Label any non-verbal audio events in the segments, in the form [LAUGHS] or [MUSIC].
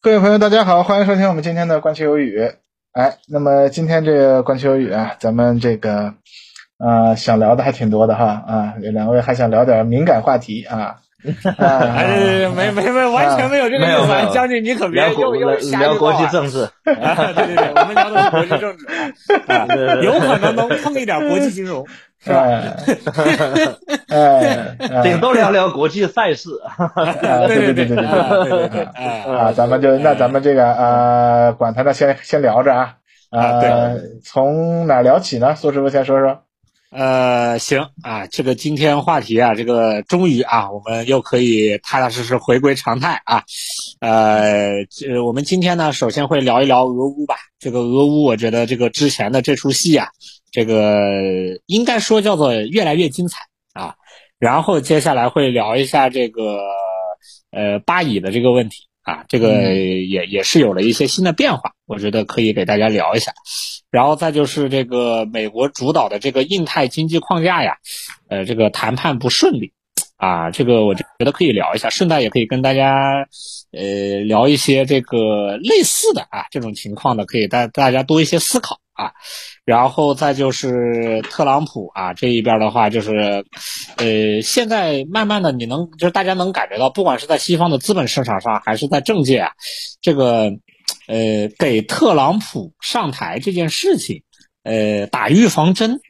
各位朋友，大家好，欢迎收听我们今天的观球有语。哎，那么今天这个观球有语啊，咱们这个啊想聊的还挺多的哈啊，两位还想聊点敏感话题啊。[LAUGHS] 哎，没没没，完全没有这个意思。将军，你可别又又聊国际政治。[LAUGHS] 对对对，我们聊的是国际政治，[LAUGHS] 有可能能碰一点国际金融，是吧？哎，顶多聊聊国际赛事。对对对对对对对啊！咱们就那咱们这个呃，管他呢，先先聊着啊。啊，对，从哪聊起呢？苏师傅先说说。呃，行啊，这个今天话题啊，这个终于啊，我们又可以踏踏实实回归常态啊。呃，这我们今天呢，首先会聊一聊俄乌吧。这个俄乌，我觉得这个之前的这出戏啊，这个应该说叫做越来越精彩啊。然后接下来会聊一下这个呃巴以的这个问题啊，这个也也是有了一些新的变化，我觉得可以给大家聊一下。然后再就是这个美国主导的这个印太经济框架呀，呃，这个谈判不顺利，啊，这个我觉得可以聊一下，顺带也可以跟大家，呃，聊一些这个类似的啊这种情况的，可以带大家多一些思考啊。然后再就是特朗普啊这一边的话，就是，呃，现在慢慢的你能就是大家能感觉到，不管是在西方的资本市场上，还是在政界啊，这个。呃，给特朗普上台这件事情，呃，打预防针，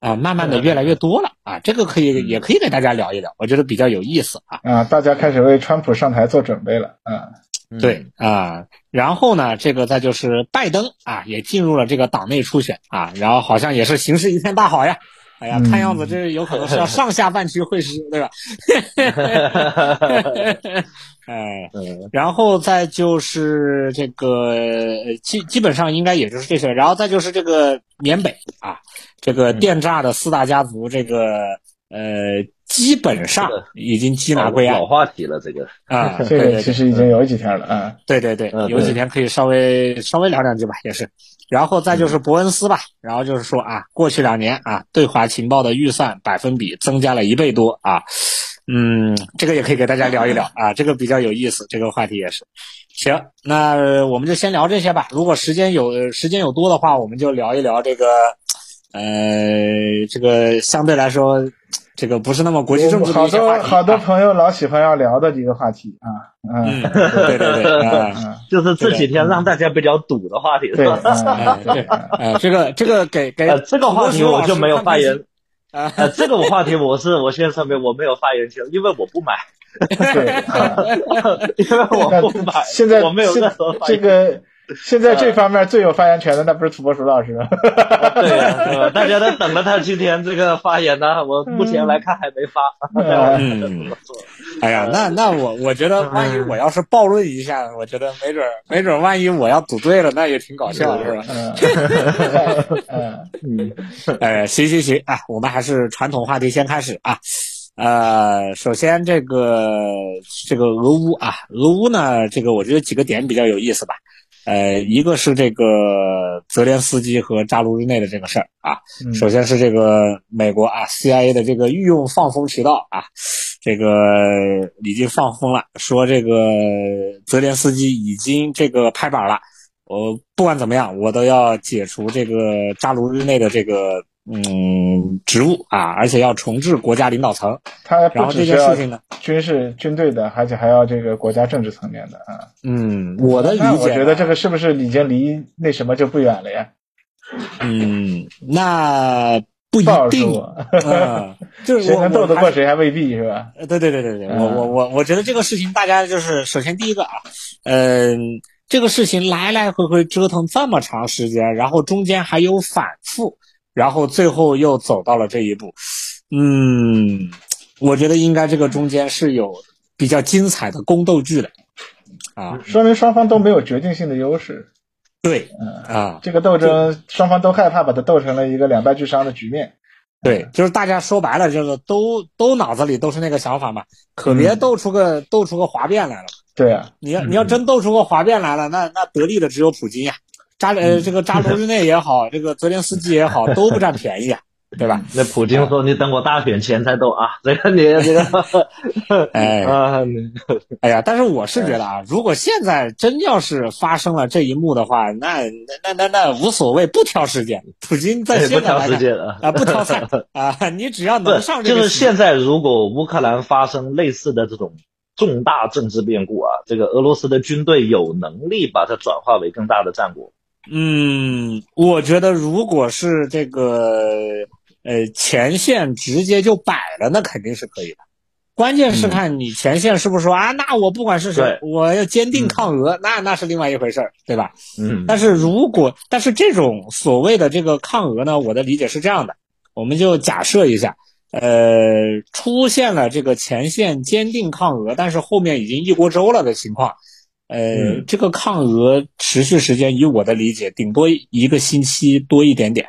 啊，慢慢的越来越多了啊，这个可以也可以给大家聊一聊，我觉得比较有意思啊。啊，大家开始为川普上台做准备了啊。对啊，然后呢，这个再就是拜登啊，也进入了这个党内初选啊，然后好像也是形势一片大好呀。哎呀，看样子这有可能是要上下半区会师，对吧？[LAUGHS] 哎，[LAUGHS] 然后再就是这个基基本上应该也就是这些，然后再就是这个缅北啊，这个电诈的四大家族，这个呃基本上已经缉拿归案。老话题了，这个啊，[LAUGHS] 这个其实已经有几天了啊。对对对，有几天可以稍微稍微聊两句吧，也是。然后再就是伯恩斯吧，然后就是说啊，过去两年啊，对华情报的预算百分比增加了一倍多啊。嗯，这个也可以给大家聊一聊啊，这个比较有意思，这个话题也是。行，那我们就先聊这些吧。如果时间有时间有多的话，我们就聊一聊这个，呃，这个相对来说，这个不是那么国际政治好多好多朋友老喜欢要聊的几个话题啊，嗯，对对对，[LAUGHS] 啊，就是这几天让大家比较堵的话题，对，呃，这个这个给给这个话题我就没有发言。啊，这个话题我是我现在上面我没有发言权，因为我不买。对，[LAUGHS] 因为我不买。现在我没有任何这个。[LAUGHS] 现在这方面最有发言权的，那不是土拨鼠老师吗？[LAUGHS] 对呀，大家都等着他今天这个发言呢。我目前来看还没发。嗯，哎呀，那那我我觉得，万一我要是暴论一下，我觉得没准没准，万一我要赌对了，那也挺搞笑，是吧？嗯 [LAUGHS] 嗯，哎，行行行啊，我们还是传统话题先开始啊。呃，首先这个这个俄乌啊，俄乌呢，这个我觉得几个点比较有意思吧。呃，一个是这个泽连斯基和扎卢日内的这个事儿啊，首先是这个美国啊 CIA 的这个御用放风渠道啊，这个已经放风了，说这个泽连斯基已经这个拍板了，我不管怎么样，我都要解除这个扎卢日内的这个。嗯，职务啊，而且要重置国家领导层。他然后这件事情呢，军事军队的，而且还要这个国家政治层面的啊。嗯，我的理解，我觉得这个是不是已经离那什么就不远了呀？嗯，那不一定。嗯，就是谁能斗得过谁还未必是吧？对对对对对，我我我我觉得这个事情大家就是首先第一个啊，嗯，这个事情来来回回折腾这么长时间，然后中间还有反复。然后最后又走到了这一步，嗯，我觉得应该这个中间是有比较精彩的宫斗剧的，啊，说明双方都没有决定性的优势。对，嗯啊，这个斗争双方都害怕把它斗成了一个两败俱伤的局面。对，就是大家说白了就是都都脑子里都是那个想法嘛，可别斗出个斗出个哗变来了。对啊，你要你要真斗出个哗变来了，那那得利的只有普京呀。扎呃，这个扎卢日内也好，[LAUGHS] 这个泽连斯基也好，都不占便宜啊。对吧？那普京说：“你等我大选前才动啊！”这个你这个，[LAUGHS] [LAUGHS] 哎啊，哎呀，但是我是觉得啊，如果现在真要是发生了这一幕的话，那那那那那无所谓，不挑时间。普京在现在时间啊，不挑菜啊，你只要能上这个。就是现在，如果乌克兰发生类似的这种重大政治变故啊，这个俄罗斯的军队有能力把它转化为更大的战果。嗯，我觉得如果是这个呃前线直接就摆了，那肯定是可以的。关键是看你前线是不是说啊，那我不管是谁，我要坚定抗俄，那那是另外一回事儿，对吧？嗯。但是如果但是这种所谓的这个抗俄呢，我的理解是这样的，我们就假设一下，呃，出现了这个前线坚定抗俄，但是后面已经一锅粥了的情况。呃，这个抗俄持续时间，以我的理解，顶多一个星期多一点点，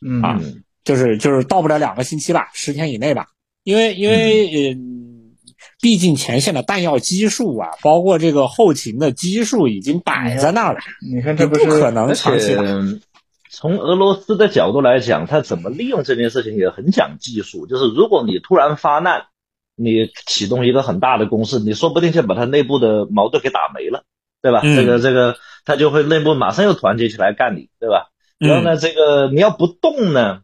嗯啊，就是就是到不了两个星期吧，十天以内吧，因为因为嗯，毕竟前线的弹药基数啊，包括这个后勤的基数已经摆在那儿了，你看这不可能长期打。从俄罗斯的角度来讲，他怎么利用这件事情也很讲技术，就是如果你突然发难。你启动一个很大的攻势，你说不定就把他内部的矛盾给打没了，对吧？这个这个他就会内部马上又团结起来干你，对吧？然后呢，这个你要不动呢，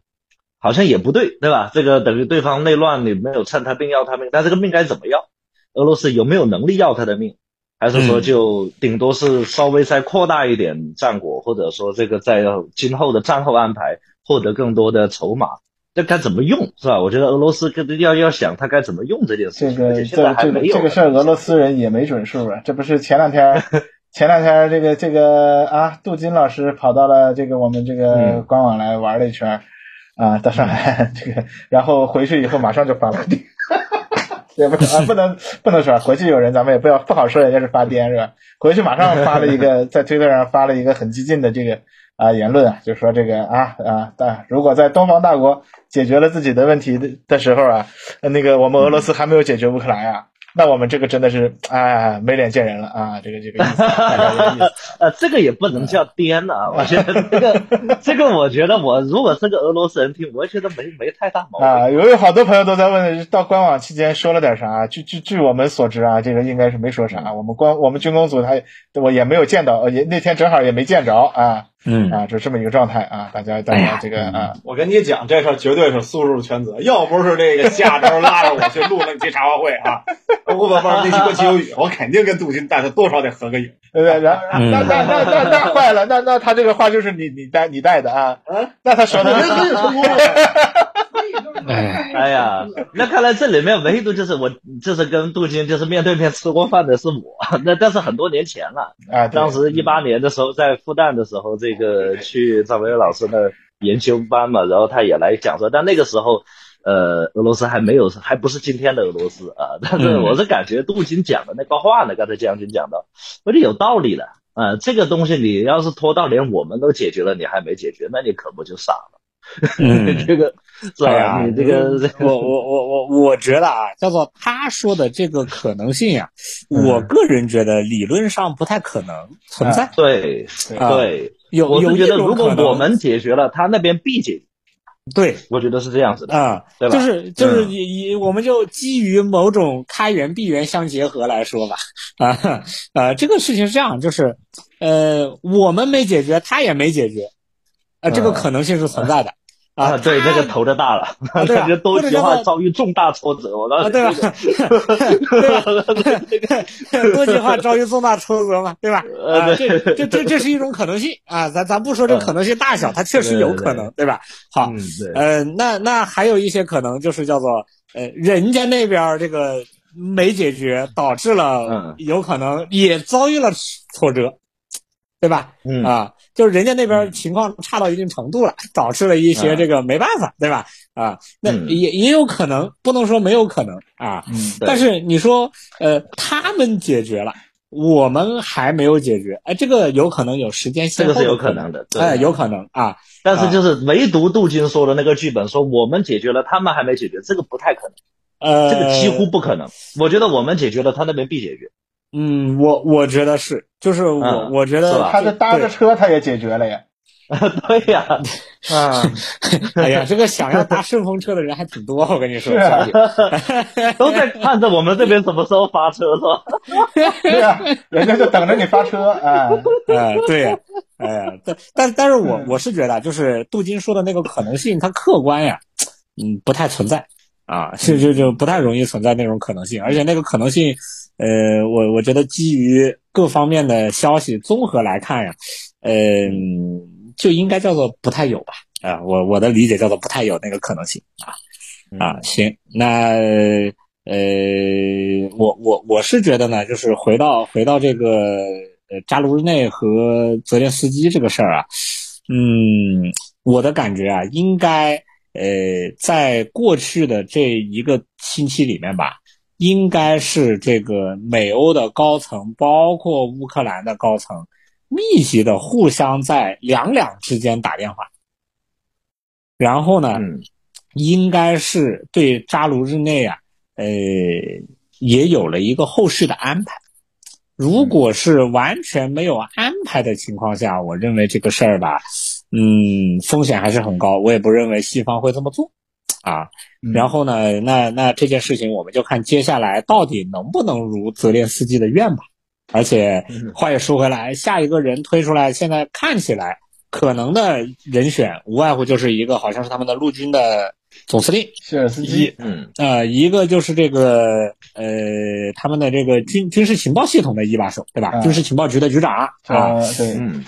好像也不对，对吧？这个等于对方内乱，你没有趁他病要他命，但这个命该怎么要？俄罗斯有没有能力要他的命？还是说就顶多是稍微再扩大一点战果，或者说这个在今后的战后安排获得更多的筹码？这该怎么用是吧？我觉得俄罗斯跟要要想他该怎么用这件事情。这个这这个这个事儿，俄罗斯人也没准数啊。这不是前两天 [LAUGHS] 前两天这个这个啊，杜金老师跑到了这个我们这个官网来玩了一圈啊，到上海 [LAUGHS] 这个，然后回去以后马上就发了癫，[LAUGHS] 也不啊不能不能说回去有人，咱们也不要不好说人家是发癫是吧？回去马上发了一个在推特上发了一个很激进的这个啊言论啊，就说这个啊啊，但如果在东方大国。解决了自己的问题的的时候啊，那个我们俄罗斯还没有解决乌克兰呀，那我们这个真的是哎没脸见人了啊！这个这个意思，[LAUGHS] 呃，这个也不能叫颠啊，我觉得这个 [LAUGHS] 这个，我觉得我如果是个俄罗斯人听，我觉得没没太大毛病啊。有有好多朋友都在问，到官网期间说了点啥？据据据我们所知啊，这个应该是没说啥。我们官我们军工组他我也没有见到，也那天正好也没见着啊。嗯啊，就这么一个状态啊，大家大家这个啊，我跟你讲，这事儿绝对是苏叔全责，要不是这个下周拉着我去录那期茶话会啊，我我那期过期有雨，我肯定跟杜鑫带他多少得合个影，对不对？然后那那那那那坏了，那那他这个话就是你你带你带的啊？嗯，那他说的。[LAUGHS] 哎呀，那看来这里面唯独就是我，就是跟杜金就是面对面吃过饭的是我。[LAUGHS] 那但是很多年前了，啊，当时一八年的时候在复旦的时候，这个去张维老师的研究班嘛，然后他也来讲说，但那个时候，呃，俄罗斯还没有，还不是今天的俄罗斯啊。但是我是感觉杜金讲的那个话呢，刚才将军讲的，我觉得有道理的。啊，这个东西你要是拖到连我们都解决了，你还没解决，那你可不就傻了？[LAUGHS] 这个。是吧？你这个，[LAUGHS] 我我我我我觉得啊，叫做他说的这个可能性呀，我个人觉得理论上不太可能存在。对对，有我是觉得如果我们解决了，他那边必解。对，我觉得是这样子的啊，对吧？就是就是以以我们就基于某种开源闭源相结合来说吧，啊啊，这个事情是这样，就是呃，我们没解决，他也没解决，啊，这个可能性是存在的。[LAUGHS] 啊，对，这个头就大了，感觉多极化遭遇重大挫折，我当时对吧？[LAUGHS] 对吧？多极化遭遇重大挫折嘛，对吧？啊，这这这这是一种可能性啊，咱咱不说这个可能性大小，它确实有可能，对吧？好，呃，那那还有一些可能就是叫做呃，人家那边这个没解决，导致了有可能也遭遇了挫折，对吧？嗯啊。就是人家那边情况差到一定程度了，导致了一些这个没办法，对吧？啊，那也也有可能，不能说没有可能啊。嗯。但是你说，呃，他们解决了，我们还没有解决，哎，这个有可能有时间先后。这个是有可能的，哎，有可能啊。但是就是唯独杜金说的那个剧本，说我们解决了，他们还没解决，这个不太可能。呃，这个几乎不可能。我觉得我们解决了，他那边必解决。嗯，我我觉得是，就是我我觉得他这搭着车他也解决了呀。[LAUGHS] 对呀，啊，[LAUGHS] 哎呀，这个想要搭顺风车的人还挺多，我跟你说，[LAUGHS] 都在看着我们这边什么时候发车是吧？对啊，人家就等着你发车啊。呃，对呀，哎呀，但但但是我我是觉得，就是杜金说的那个可能性，它客观呀，嗯，不太存在啊，就就就不太容易存在那种可能性，而且那个可能性，呃，我我觉得基于各方面的消息综合来看呀，嗯、就应该叫做不太有吧，啊，我我的理解叫做不太有那个可能性啊。啊，行，那呃，我我我是觉得呢，就是回到回到这个呃扎卢日内和泽连斯基这个事儿啊，嗯，我的感觉啊，应该呃，在过去的这一个星期里面吧，应该是这个美欧的高层，包括乌克兰的高层，密集的互相在两两之间打电话，然后呢，嗯应该是对扎卢日内啊，呃，也有了一个后续的安排。如果是完全没有安排的情况下，我认为这个事儿吧，嗯，风险还是很高。我也不认为西方会这么做，啊。嗯然后呢，那那这件事情我们就看接下来到底能不能如泽连斯基的愿吧。而且嗯话也说回来，下一个人推出来，现在看起来可能的人选无外乎就是一个好像是他们的陆军的总司令，谢尔斯基，嗯呃，一个就是这个呃他们的这个军军事情报系统的一把手，对吧？嗯军事情报局的局长啊，呃，对，嗯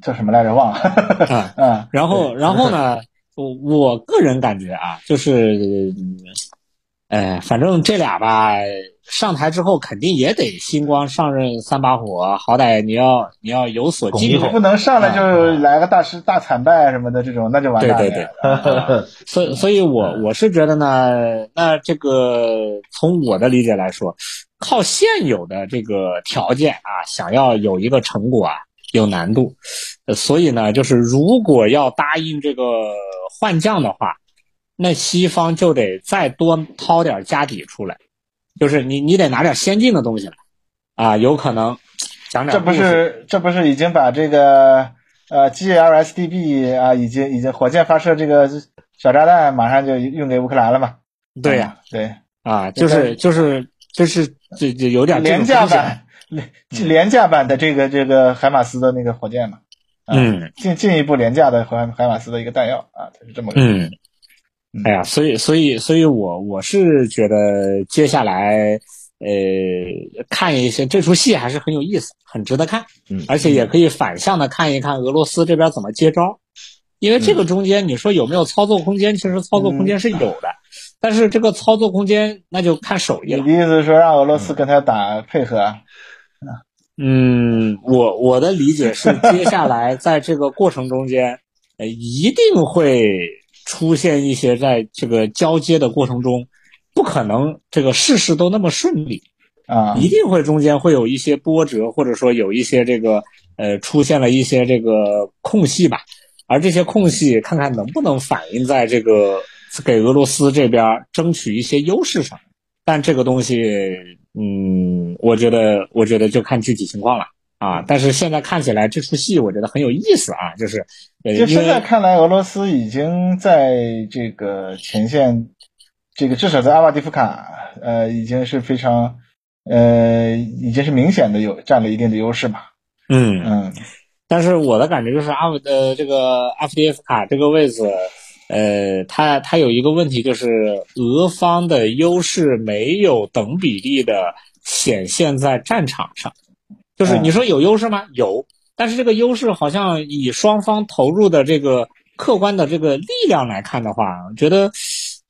叫什么来着？忘了。啊，[LAUGHS] 啊，然后然后呢，我我个人感觉啊，就是，嗯呃，反正这俩吧，上台之后肯定也得星光上任三把火，好歹你要你要有所进步不能上来就来个大失大惨败什么的这种，那就完蛋了。对对对所以，所以我我是觉得呢，那这个从我的理解来说，靠现有的这个条件啊，想要有一个成果啊，有难度。呃所以呢，就是如果要答应这个换将的话，那西方就得再多掏点家底出来，就是你你得拿点先进的东西来啊，有可能讲点这不是这不是已经把这个呃 GLSDB 啊，已经已经火箭发射这个小炸弹马上就用给乌克兰了嘛？对呀、嗯对，啊，就是就是就是这这有点廉价版廉廉价版的这个这个海马斯的那个火箭嘛。啊嗯，进进一步廉价的和海马斯的一个弹药啊，它是这么个嗯嗯，哎呀，所以所以所以我我是觉得接下来呃看一些这出戏还是很有意思，很值得看，嗯而且也可以反向的看一看俄罗斯这边怎么接招，因为这个中间你说有没有操作空间，其实操作空间是有的，但是这个操作空间那就看手艺了你的。意思是说让俄罗斯跟他打配合啊？嗯，我我的理解是，[LAUGHS] 接下来在这个过程中间，呃，一定会出现一些在这个交接的过程中，不可能这个事事都那么顺利，啊，一定会中间会有一些波折，或者说有一些这个呃出现了一些这个空隙吧，而这些空隙看看能不能反映在这个给俄罗斯这边争取一些优势上，但这个东西，嗯，我觉得我觉得就看具体情况了。啊，但是现在看起来这出戏我觉得很有意思啊，就是，就现在看来，俄罗斯已经在这个前线，这个至少在阿瓦迪夫卡，呃，已经是非常，呃，已经是明显的有占了一定的优势嘛。嗯，嗯但是我的感觉就是阿夫呃这个阿夫迪夫卡这个位置，呃，它它有一个问题，就是俄方的优势没有等比例的显现在战场上。就是你说有优势吗？有，但是这个优势好像以双方投入的这个客观的这个力量来看的话，觉得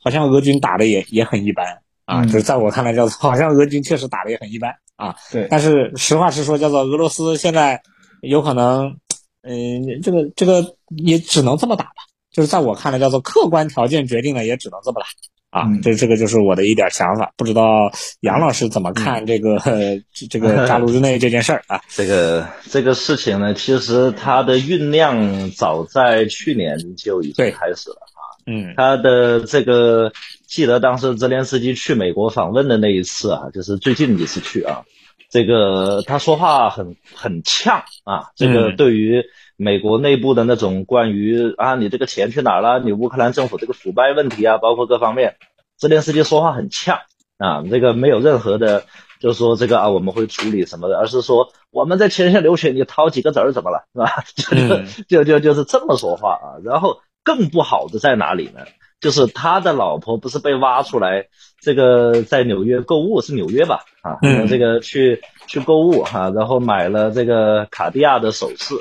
好像俄军打的也也很一般啊。嗯就是在我看来，叫做好像俄军确实打的也很一般啊。对，但是实话实说，叫做俄罗斯现在有可能，嗯、这个这个也只能这么打吧。就是在我看来，叫做客观条件决定了，也只能这么了啊。嗯这这个就是我的一点想法，不知道杨老师怎么看这个、[LAUGHS] 这这个扎卢日内这件事儿啊？[LAUGHS] 这个这个事情呢，其实它的酝酿早在去年就已经开始了啊。嗯他的这个，记得当时泽连斯基去美国访问的那一次啊，就是最近一次去啊，这个他说话很很呛啊，这个嗯对于美国内部的那种关于啊你这个钱去哪儿了，你乌克兰政府这个腐败问题啊，包括各方面，泽连斯基说话很呛啊，这个没有任何的。就是说这个啊，我们会处理什么的，而是说我们在前线流血，你掏几个子儿怎么了，是吧？[LAUGHS] 就嗯就就就是这么说话啊。然后更不好的在哪里呢？就是他的老婆不是被挖出来，这个在纽约购物是纽约吧？啊，嗯这个去去购物哈、然后买了这个卡地亚的首饰，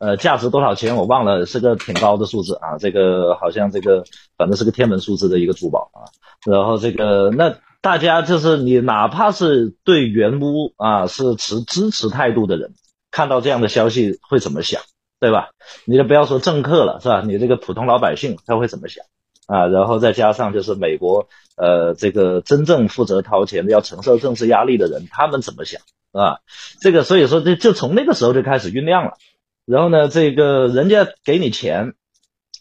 呃，价值多少钱我忘了，是个挺高的数字啊。这个好像这个反正是个天文数字的一个珠宝啊。然后这个那大家就是你哪怕是对原屋啊是持支持态度的人，看到这样的消息会怎么想，对吧？你就不要说政客了，是吧？你这个普通老百姓他会怎么想啊？然后再加上就是美国呃这个真正负责掏钱的要承受政治压力的人，他们怎么想啊？这个所以说就就从那个时候就开始酝酿了。然后呢，这个人家给你钱，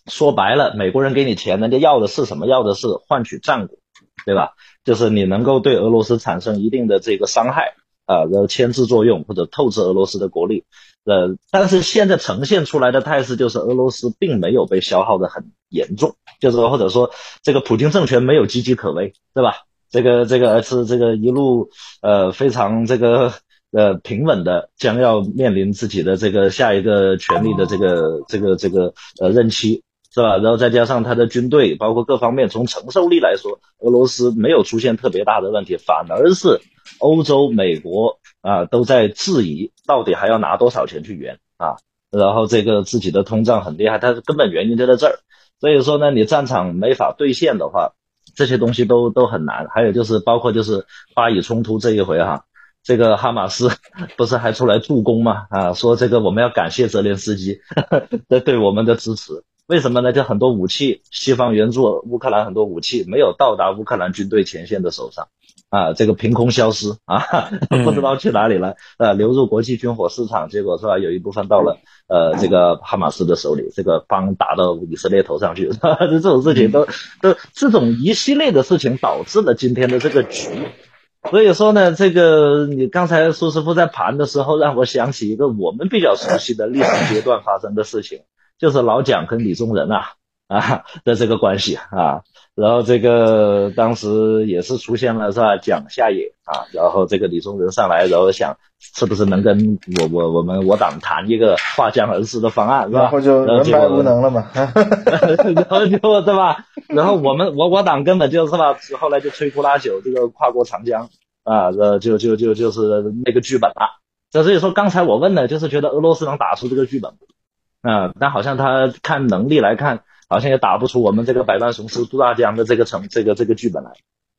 说白了，美国人给你钱，人家要的是什么？要的是换取战果，对吧？就是你能够对俄罗斯产生一定的这个伤害啊，然后牵制作用或者透支俄罗斯的国力。呃，但是现在呈现出来的态势就是俄罗斯并没有被消耗的很严重，就是或者说这个普京政权没有岌岌可危，对吧？这个这个是这个一路呃非常这个呃平稳的将要面临自己的这个下一个权力的这个这个这个呃任期。是吧？然后再加上他的军队，包括各方面，从承受力来说，俄罗斯没有出现特别大的问题，反而是欧洲、美国啊都在质疑到底还要拿多少钱去援啊。然后这个自己的通胀很厉害，它根本原因就在这儿。所以说呢，你战场没法兑现的话，这些东西都都很难。还有就是包括就是巴以冲突这一回哈、这个哈马斯 [LAUGHS] 不是还出来助攻吗？啊，说这个我们要感谢泽连斯基 [LAUGHS] 的对我们的支持。为什么呢？就很多武器，西方援助乌克兰很多武器没有到达乌克兰军队前线的手上，啊，这个凭空消失啊，[LAUGHS] 不知道去哪里了，呃，流入国际军火市场，结果是吧？有一部分到了呃这个哈马斯的手里，这个帮打到以色列头上去？这种事情都都这种一系列的事情导致了今天的这个局。所以说呢，这个你刚才苏师傅在盘的时候，让我想起一个我们比较熟悉的历史阶段发生的事情。[LAUGHS] 就是老蒋跟李宗仁啊 [LAUGHS] 啊 [LAUGHS] 的这个关系啊，然后这个当时也是出现了是吧？蒋下野啊，然后这个李宗仁上来，然后想是不是能跟我我我们我党谈一个划江而治的方案是吧？然后就人白无能了嘛。然后就对吧？[LAUGHS] 然后我们我我党根本就是吧，后来就摧枯拉朽，这个跨过长江啊，呃就就就就是那个剧本了。所以说刚才我问的就是觉得俄罗斯能打出这个剧本不？啊，但好像他看能力来看，好像也打不出我们这个百万雄师渡大江的这个成这个这个剧本来。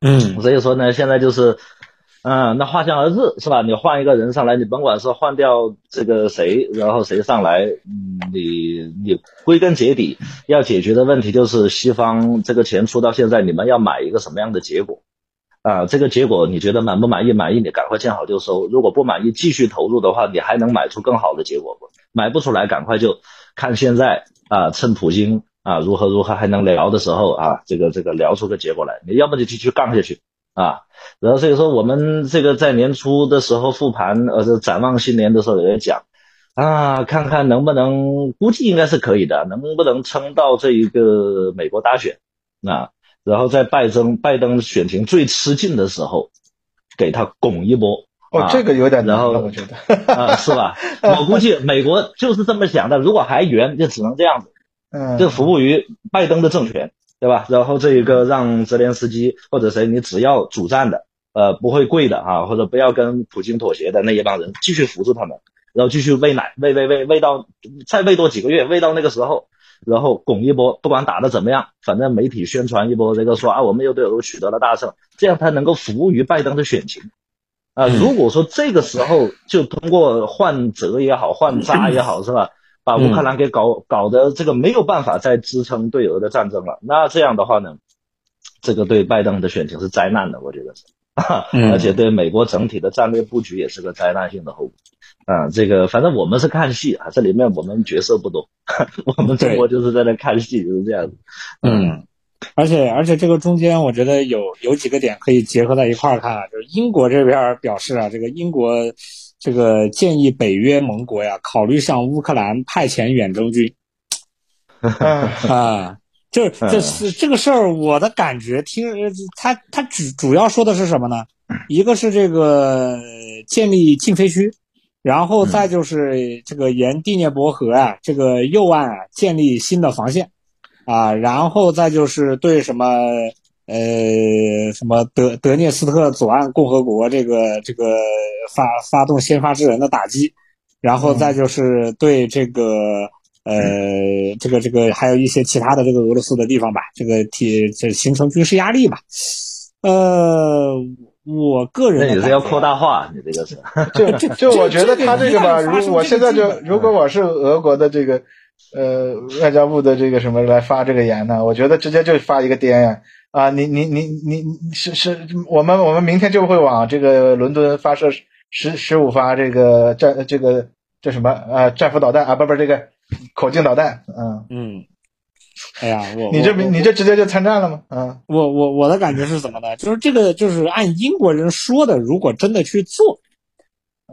嗯所以说呢，现在就是，嗯、那画江而治是吧？你换一个人上来，你甭管是换掉这个谁，然后谁上来，你你归根结底要解决的问题就是西方这个钱出到现在，你们要买一个什么样的结果？啊，这个结果你觉得满不满意？满意你赶快见好就收，如果不满意继续投入的话，你还能买出更好的结果不？买不出来，赶快就看现在啊，趁普京啊如何如何还能聊的时候啊，这个这个聊出个结果来。你要么就继续杠下去啊。然后所以说我们这个在年初的时候复盘，呃，这展望新年的时候也讲啊，看看能不能，估计应该是可以的，能不能撑到这一个美国大选啊？然后在拜登拜登选情最吃劲的时候，给他拱一波。哦，这个有点难啊，然后我觉得。啊，是吧？我估计美国就是这么想的，如果还圆，就只能这样子，[LAUGHS] 嗯，就服务于拜登的政权，对吧？然后这一个让泽连斯基或者谁，你只要主战的，呃，不会跪的啊，或者不要跟普京妥协的那一帮人，继续扶住他们，然后继续喂奶，喂喂喂喂到再喂多几个月，喂到那个时候，然后拱一波，不管打的怎么样，反正媒体宣传一波，这个说啊，我们又对俄罗取得了大胜，这样他能够服务于拜登的选情。啊、嗯如果说这个时候就通过换折也好，换 [CLEARS THROAT] 渣也好，是吧？把乌克兰给搞搞得这个没有办法再支撑对俄的战争了，那这样的话呢，这个对拜登的选情是灾难的，我觉得是，[LAUGHS] 嗯。而且对美国整体的战略布局也是个灾难性的后果。啊，这个反正我们是看戏啊，这里面我们角色不多，[LAUGHS] 我们中国就是在那看戏，就是这样子。嗯，而且而且这个中间，我觉得有有几个点可以结合在一块儿看啊，就是英国这边表示啊，这个英国这个建议北约盟国呀，考虑向乌克兰派遣远征军 [LAUGHS] 啊，啊。就是这是这个事儿，我的感觉听呃他他主主要说的是什么呢？一个是这个建立禁飞区，然后再就是这个沿第聂伯河啊这个右岸啊建立新的防线，啊，然后再就是对什么呃什么德德涅斯特左岸共和国这个这个发发动先发制人的打击，然后再就是对这个。呃，这个这个还有一些其他的这个俄罗斯的地方吧，这个体这形成军事压力吧。呃，我个人那你是要扩大化，你这个是。[LAUGHS] 就就我觉得他这个吧，如我现在就如果我是俄国的这个呃外交部的这个什么来发这个言呢，我觉得直接就发一个颠呀啊，你你你你是是我们我们明天就会往这个伦敦发射十十五发这个战这个这什么呃战斧导弹啊，不不这个。口径导弹，嗯嗯，哎呀，我你这我你这直接就参战了吗？嗯，我我我的感觉是怎么呢？就是这个就是按英国人说的，如果真的去做，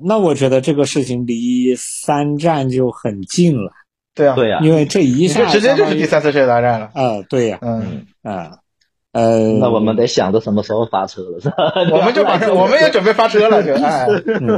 那我觉得这个事情离三战就很近了。对啊，对呀，因为这一下这直接就是第三次世界大战了。啊，对呀，嗯，啊，呃，那我们得想着什么时候发车了，是吧？[LAUGHS] 我们就马上，[LAUGHS] 我们也准备发车了，[LAUGHS] 就哎，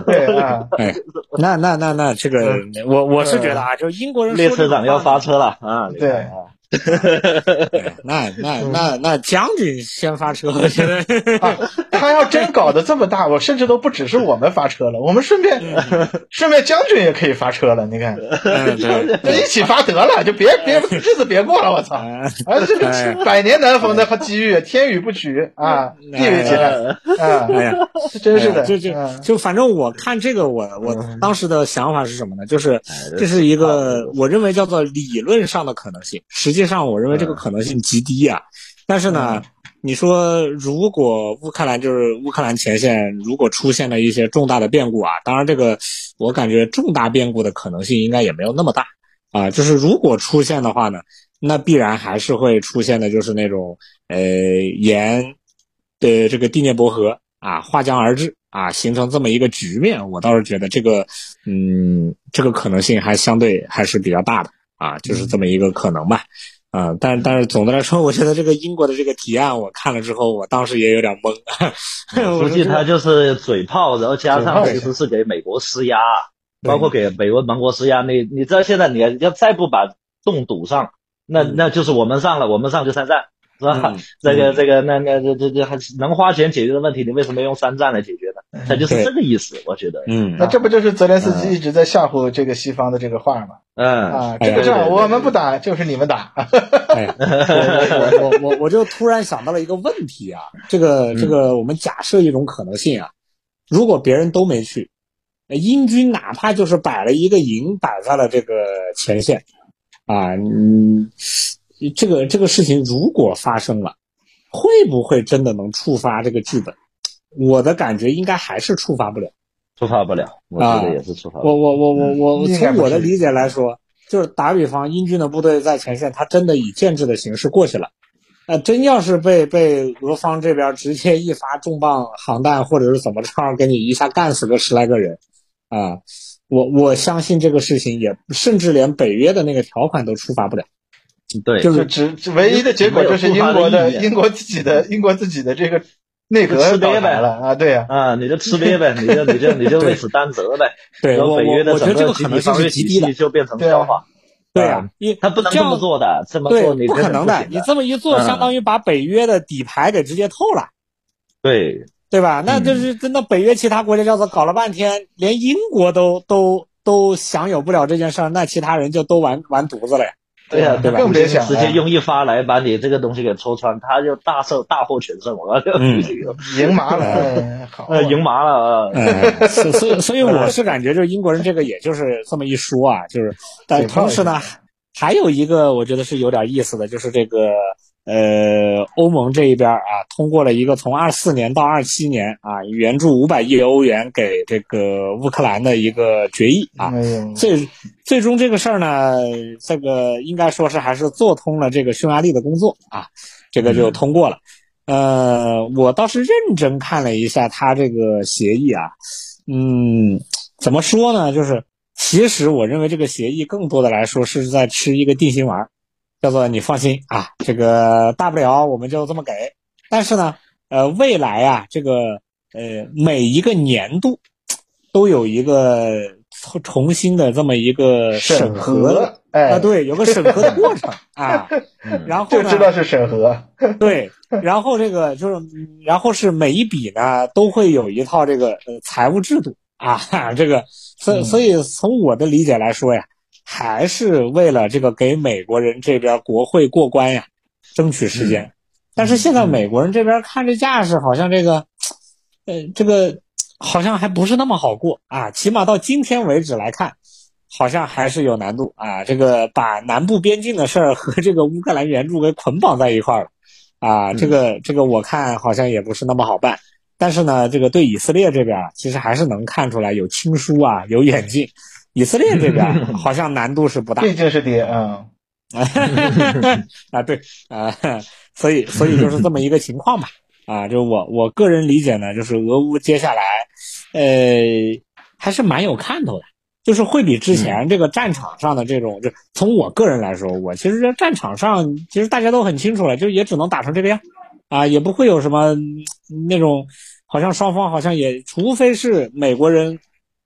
对啊，哎，那那那那这个，我我是觉得啊，就是英国人列车长要发车了啊！对啊，对 [LAUGHS] 那那那那将军先发车，我觉得 [LAUGHS] 啊，他要真搞得这么大，我甚至都不只是我们发车了，我们顺便 [LAUGHS] 顺便将军也可以发车了。你看，就一起发得了，就别别日子别过了，我操！啊啊，这个百年难逢的机遇，天与不取啊，地为艰难啊，哎呀，真是的，就就嗯就反正我看这个，我我当时的想法是什么呢？就是哎这是一个我认为叫做理论上的可能性，实际上我认为这个可能性极低啊。但是呢，你说如果乌克兰就是乌克兰前线如果出现了一些重大的变故啊，当然这个我感觉重大变故的可能性应该也没有那么大啊。就是如果出现的话呢，那必然还是会出现的就是那种呃沿的这个第聂伯河啊划江而治啊，形成这么一个局面，我倒是觉得这个嗯这个可能性还相对还是比较大的啊，就是这么一个可能吧。啊、但但是总的来说，我觉得这个英国的这个提案，我看了之后，我当时也有点懵。[LAUGHS] 我估计他就是嘴炮，然后加上其实是给美国施压，包括给美国盟国施压。你你知道现在你要再不把洞堵上，那那就是我们上了，我们上就参战，是吧？嗯 [LAUGHS] 这个这个那那这这这还是能花钱解决的问题，你为什么用三战来解决呢？他就是这个意思，我觉得。嗯那这不就是泽连斯基一直在吓唬这个西方的这个话吗？嗯，啊，这个仗我们不打，就是你们打。哎呀，[LAUGHS] 我我我我就突然想到了一个问题啊，这个这个我们假设一种可能性啊，如果别人都没去，呃英军哪怕就是摆了一个营摆在了这个前线，啊，嗯，这个这个事情如果发生了，会不会真的能触发这个剧本？我的感觉应该还是触发不了。触发不了，我觉得也是触发不了。我我我我我从我的理解来说，就是打比方，英军的部队在前线，他真的以建制的形式过去了。呃，真要是被被俄方这边直接一发重磅航弹，或者是怎么着，给你一下干死个十来个人，啊，我我相信这个事情也甚至连北约的那个条款都触发不了。对，就就是只只唯一的结果就是英国的英国自己的英国自己的这个内阁吃瘪呗了啊，对呀、啊，你就吃瘪呗，你就你就你就为此担责呗。[LAUGHS] 对我然后北约的我我觉得这整个可能性体防御体是极低的系。就变成笑话。对啊，因他不能这么做的，这么做，你不可能的。你这么一做，嗯相当于把北约的底牌给直接透了。对对吧？那嗯就是真的，北约其他国家叫做搞了半天，连英国都都都享有不了这件事儿，那其他人就都完完犊子了呀。对呀，对吧？更别想直接用一发来把你这个东西给戳穿，他就大胜大获全胜，我就嗯。[LAUGHS] 赢麻了，赢麻了啊。嗯，[LAUGHS] 所所以所以我是感觉，就是英国人这个也就是这么一说啊，就是，但同时呢，还有一个我觉得是有点意思的，就是这个呃欧盟这一边啊，通过了一个从二四年到二七年啊援助五百亿欧元给这个乌克兰的一个决议啊。哎呦，这最终这个事儿呢，这个应该说是还是做通了这个匈牙利的工作啊，这个就通过了。呃，我倒是认真看了一下他这个协议啊，嗯，怎么说呢？就是其实我认为这个协议更多的来说是在吃一个定心丸，叫做你放心啊，这个大不了我们就这么给。但是呢，呃，未来啊，这个呃每一个年度都有一个重重新的这么一个审核。哎啊，对，有个审核的过程 [LAUGHS] 啊，然后呢，就知道是审核。对，然后这个就是，嗯然后是每一笔呢都会有一套这个呃财务制度啊，这个，所以所以从我的理解来说呀，还是为了这个给美国人这边国会过关呀争取时间。但是现在美国人这边看这架势，好像这个，呃，这个好像还不是那么好过啊，起码到今天为止来看。好像还是有难度啊！这个把南部边境的事儿和这个乌克兰援助给捆绑在一块儿了，啊，这个这个我看好像也不是那么好办。但是呢，这个对以色列这边其实还是能看出来有亲疏啊，有远近。以色列这边 [LAUGHS] 好像难度是不大，毕竟是爹啊。[LAUGHS] 啊，对啊，所以所以就是这么一个情况吧。啊，就我我个人理解呢，就是俄乌接下来，呃，还是蛮有看头的。就是会比之前这个战场上的这种，就从我个人来说，我其实战场上其实大家都很清楚了，就也只能打成这个样，啊，也不会有什么那种，好像双方好像也，除非是美国人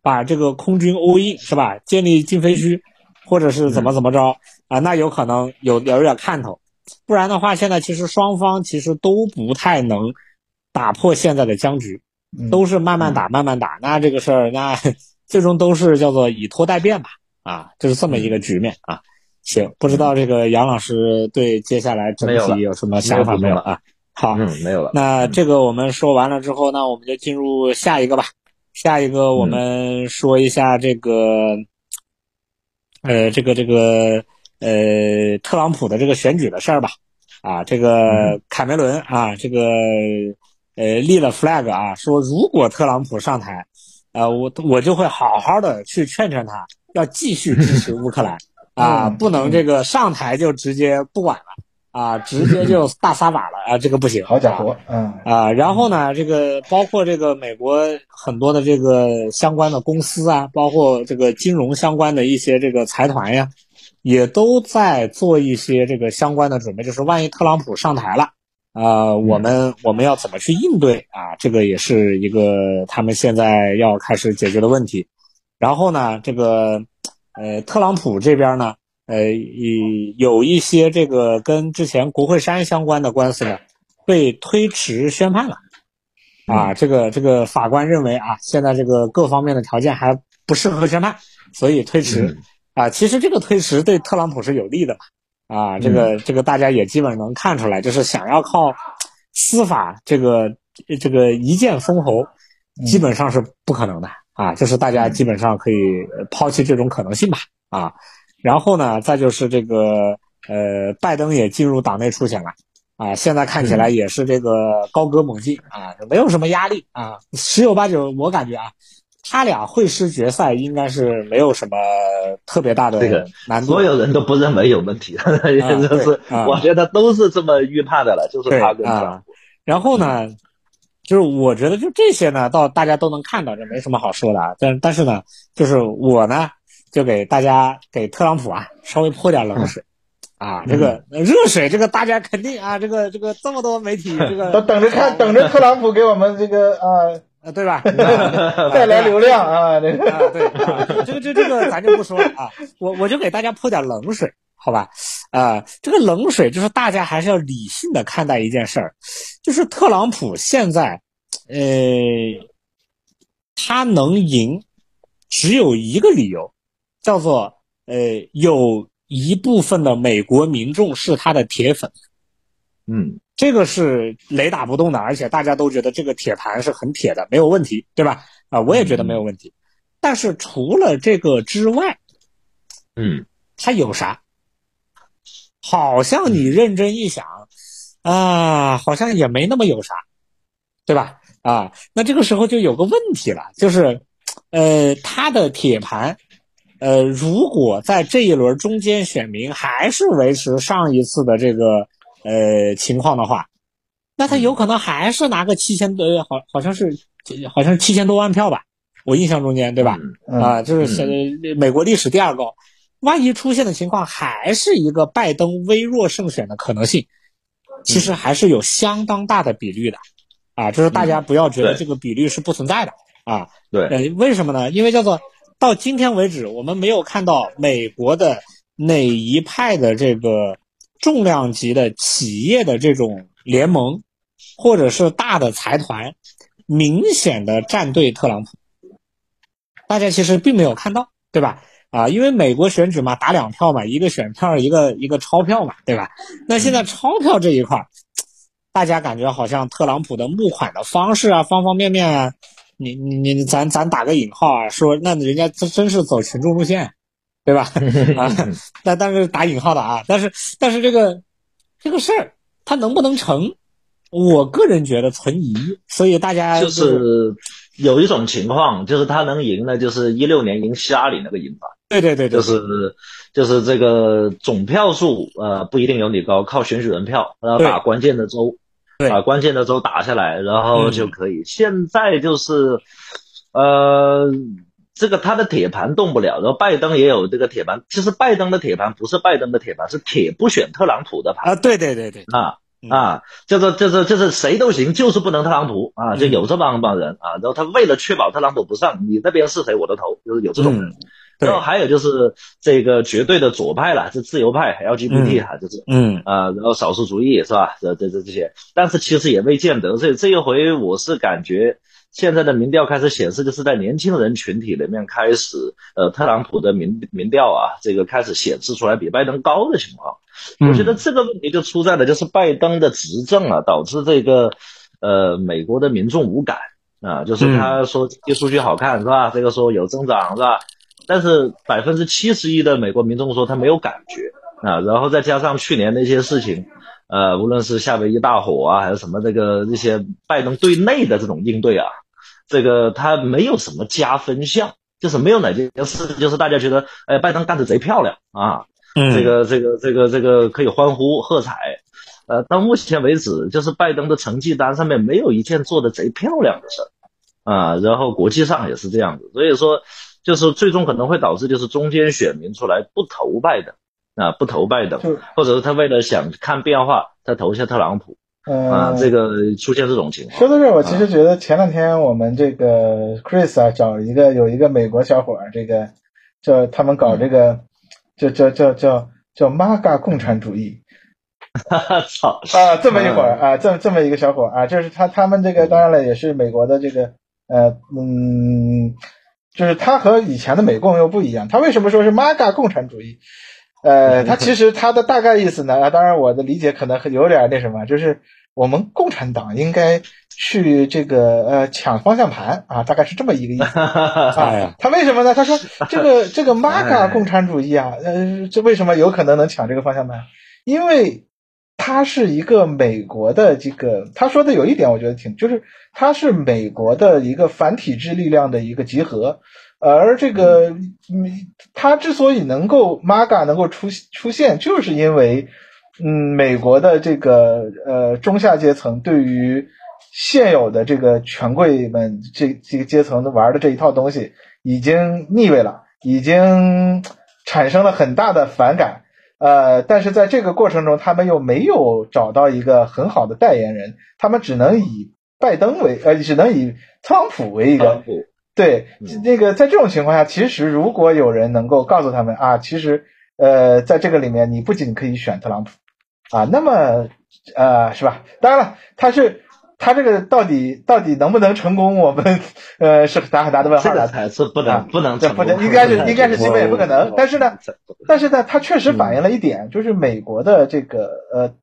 把这个空军 all in 是吧，建立禁飞区，或者是怎么怎么着啊，那有可能有有点看头，不然的话，现在其实双方其实都不太能打破现在的僵局，都是慢慢打慢慢打，那这个事儿那。[LAUGHS] 最终都是叫做以拖代变吧，啊，就是这么一个局面啊。行，不知道这个杨老师对接下来整体有什么想法没有啊？好，嗯，没有了。那这个我们说完了之后，那我们就进入下一个吧。下一个我们说一下这个，呃，这个这个呃，特朗普的这个选举的事儿吧。啊，这个卡梅伦啊，这个呃立了 flag 啊，说如果特朗普上台。呃，我我就会好好的去劝劝他，要继续支持乌克兰。啊，不能这个上台就直接不管了啊，直接就大撒把了啊，这个不行。好家伙，嗯啊，然后呢，这个包括这个美国很多的这个相关的公司啊，包括这个金融相关的一些这个财团呀，也都在做一些这个相关的准备，就是万一特朗普上台了。啊，我们我们要怎么去应对啊？这个也是一个他们现在要开始解决的问题。然后呢，这个呃，特朗普这边呢，呃，有一些这个跟之前国会山相关的官司呢，被推迟宣判了。啊，这个这个法官认为啊，现在这个各方面的条件还不适合宣判，所以推迟。啊，其实这个推迟对特朗普是有利的嘛。啊，这个这个大家也基本能看出来，就是想要靠司法这个这个一剑封喉，基本上是不可能的啊。就是大家基本上可以抛弃这种可能性吧啊。然后呢，再就是这个呃，拜登也进入党内初选了啊，现在看起来也是这个高歌猛进啊，没有什么压力啊，十有八九我感觉啊。他俩会师决赛应该是没有什么特别大的难度，所有人都不认为有问题，[LAUGHS] 就是我觉得都是这么预判的了，就是他跟啊。然后呢，就是我觉得就这些呢，到大家都能看到，这没什么好说的啊。但但是呢，就是我呢，就给大家给特朗普啊稍微泼点冷水啊，这个热水，这个大家肯定啊，这个这个这么多媒体，[LAUGHS] 这个都等着看，等着特朗普给我们这个啊。啊，[LAUGHS] 对吧？带来流量啊，这个啊，对啊，这个这这个咱就不说了啊，我我就给大家泼点冷水，好吧？啊，这个冷水就是大家还是要理性的看待一件事儿，就是特朗普现在，呃，他能赢，只有一个理由，叫做呃，有一部分的美国民众是他的铁粉，嗯。这个是雷打不动的，而且大家都觉得这个铁盘是很铁的，没有问题，对吧？啊，我也觉得没有问题。但是除了这个之外，嗯，他有啥？好像你认真一想，啊，好像也没那么有啥，对吧？啊，那这个时候就有个问题了，就是，呃，他的铁盘，呃，如果在这一轮中间选民还是维持上一次的这个呃情况的话，那他有可能还是拿个七千多，好好像是好像是七千多万票吧，我印象中间对吧？嗯啊，就是呃美国历史第二高。万一出现的情况还是一个拜登微弱胜选的可能性，其实还是有相当大的比率的，啊，就是大家不要觉得这个比率是不存在的啊。对，呃，为什么呢？因为叫做到今天为止，我们没有看到美国的哪一派的这个重量级的企业的这种联盟，或者是大的财团，明显的站队特朗普。大家其实并没有看到，对吧？啊，因为美国选举嘛，打两票嘛，一个选票，一个一个钞票嘛，对吧？那现在钞票这一块儿，大家感觉好像特朗普的募款的方式啊，方方面面啊，你你你，咱咱打个引号啊，说那人家真真是走群众路线，对吧？[LAUGHS] 啊，[LAUGHS] 但但是打引号的啊，但是但是这个这个事儿它能不能成，我个人觉得存疑，所以大家就是有一种情况，就是他能赢呢，就是一六年赢希拉里那个赢法，对对对对，就是就是这个总票数呃不一定有你高，靠选举人票，然后打关键的州，对把关键的州打下来，然后嗯就可以。现在就是呃。这个他的铁盘动不了，然后拜登也有这个铁盘。其实拜登的铁盘不是拜登的铁盘，是铁不选特朗普的盘啊，对对对对，啊嗯啊，就是就是就是谁都行，就是不能特朗普啊，就有这帮帮人啊。然后他为了确保特朗普不上，你那边是谁我都投，就是有这种人。然后还有就是这个绝对的左派了，是自由派 LGBT 哈、就是嗯啊、然后少数主义是吧？这这这这些，但是其实也未见得。这这一回我是感觉。现在的民调开始显示，就是在年轻人群体里面开始，呃，特朗普的民民调啊，这个开始显示出来比拜登高的情况。我觉得这个问题就出在了，就是拜登的执政啊，导致这个呃美国的民众无感啊，就是他说这些数据好看是吧？这个说有增长是吧？但是百分之七十一的美国民众说他没有感觉啊，然后再加上去年那些事情。呃，无论是夏威夷大火啊，还是什么这个这些拜登对内的这种应对啊，这个他没有什么加分项，就是没有哪件事，就是大家觉得，哎，拜登干的贼漂亮啊，嗯，这个这个这个这个可以欢呼喝彩。呃，到目前为止，就是拜登的成绩单上面没有一件做的贼漂亮的事儿啊，然后国际上也是这样子，所以说就是最终可能会导致就是中间选民出来不投拜的啊，不投拜的，或者是他为了想看变化，他投一下特朗普嗯、啊，这个出现这种情况。说到这儿，我其实觉得前两天我们这个 Chris 啊，找一个有一个美国小伙儿，这个叫他们搞这个，叫叫叫叫叫 MAGA 共产主义 [LAUGHS] 操。啊，这么一会儿啊，这这么一个小伙儿啊，就是他他们这个当然了，也是美国的这个呃嗯，就是他和以前的美共又不一样，他为什么说是 MAGA 共产主义？呃，他其实他的大概意思呢，啊，当然我的理解可能有点那什么，就是我们共产党应该去这个呃抢方向盘啊，大概是这么一个意思 [LAUGHS] 啊。他为什么呢？他说这个这个 MAGA 哎共产主义啊，呃，这为什么有可能能抢这个方向盘？因为他是一个美国的这个，他说的有一点我觉得挺，就是他是美国的一个反体制力量的一个集合。而这个，嗯，他之所以能够 MAGA 能够出出现，就是因为，嗯，美国的这个呃中下阶层对于现有的这个权贵们这这个阶层的玩的这一套东西已经腻味了，已经产生了很大的反感。呃，但是在这个过程中，他们又没有找到一个很好的代言人，他们只能以拜登为，呃，只能以特朗普为一个对嗯，那个在这种情况下，其实如果有人能够告诉他们啊，其实呃，在这个里面，你不仅可以选特朗普啊，那么呃，是吧？当然了，他是他这个到底到底能不能成功，我们 [LAUGHS] 呃是打很大的问这个号的。才是不啊能不能这不成功能应该是应该是基本也不可能但是呢，但是呢，它确实反映了一点，就是美国的这个呃，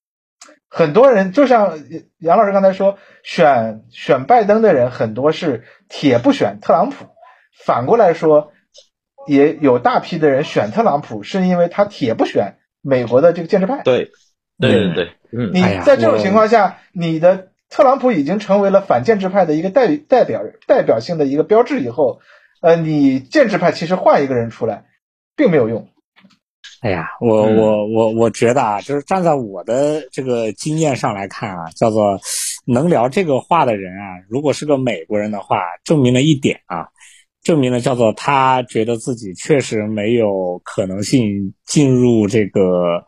很多人就像杨老师刚才说，选选拜登的人很多是铁不选特朗普，反过来说，也有大批的人选特朗普，是因为他铁不选美国的这个建制派。对对对对，嗯，你在这种情况下，你的特朗普已经成为了反建制派的一个代代表代表性的一个标志以后，呃，你建制派其实换一个人出来，并没有用。哎呀，我嗯我我我觉得啊，就是站在我的这个经验上来看啊，叫做能聊这个话的人啊，如果是个美国人的话，证明了一点啊，证明了叫做他觉得自己确实没有可能性进入这个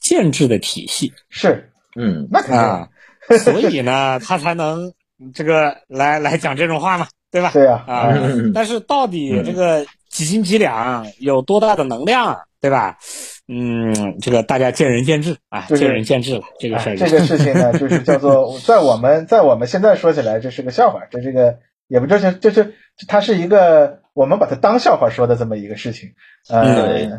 建制的体系是，嗯，那肯定。啊，[LAUGHS] 所以呢，他才能这个来来讲这种话嘛，对吧？对呀、啊嗯但是到底嗯这个几斤几两，有多大的能量，对吧？嗯，这个大家见仁见智啊，就是见仁见智了。这个事儿这个事情呢，就是叫做 [LAUGHS] 在我们在我们现在说起来，这是个笑话，这这个也不这是这是它是一个我们把它当笑话说的这么一个事情，呃，对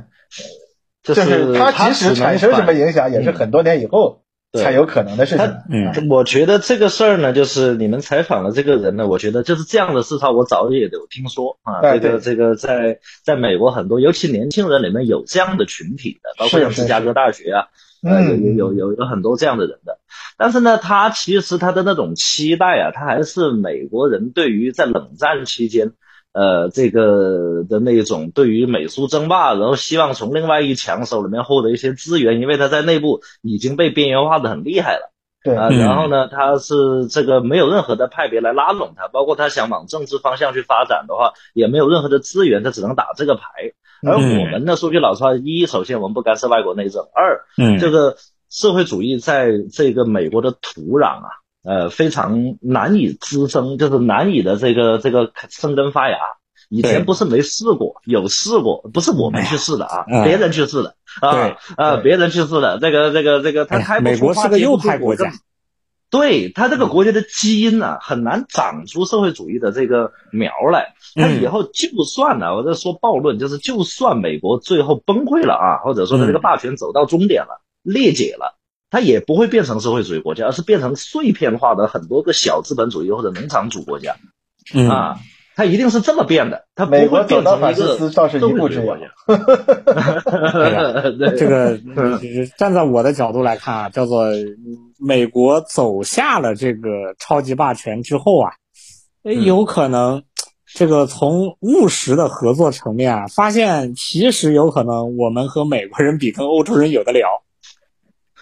就就是它即使产生什么影响，也是很多年以后对才有可能的事情。嗯我觉得这个事儿呢，就是你们采访的这个人呢，我觉得就是这样的事他，我早也有听说啊。这个这个在在美国很多，尤其年轻人里面有这样的群体的，包括像芝加哥大学啊，呃，有嗯，有有有很多这样的人的。但是呢，他其实他的那种期待啊，他还是美国人对于在冷战期间。呃，这个的那种对于美苏争霸，然后希望从另外一强手里面获得一些资源，因为他在内部已经被边缘化的很厉害了。对，然后呢，他是这个没有任何的派别来拉拢他，包括他想往政治方向去发展的话，也没有任何的资源，他只能打这个牌。而嗯我们呢，说句老实话，一，首先我们不干涉外国内政；二，嗯这个社会主义在这个美国的土壤啊，呃，非常难以滋生，就是难以的这个这个生根发芽。以前不是没试过，有试过，不是我们去试的啊，哎别人去试的啊对啊，别人去试的。这个这个这个，他开不美国是个右派国家，对他这个国家的基因呢、很难长出社会主义的这个苗来。他以后就算呢，我在说暴论，就是就算美国最后崩溃了啊，或者说他这个霸权走到终点了，裂解了，它也不会变成社会主义国家，而是变成碎片化的很多个小资本主义或者农场主国家嗯啊。它一定是这么变的，它不美国会变走到法成一个西斯倒是一社会步之遥主义国家。[LAUGHS] 哎呀对这个站在我的角度来看啊，叫做美国走下了这个超级霸权之后啊，有可能这个从务实的合作层面啊，发现其实有可能我们和美国人比跟欧洲人有的聊。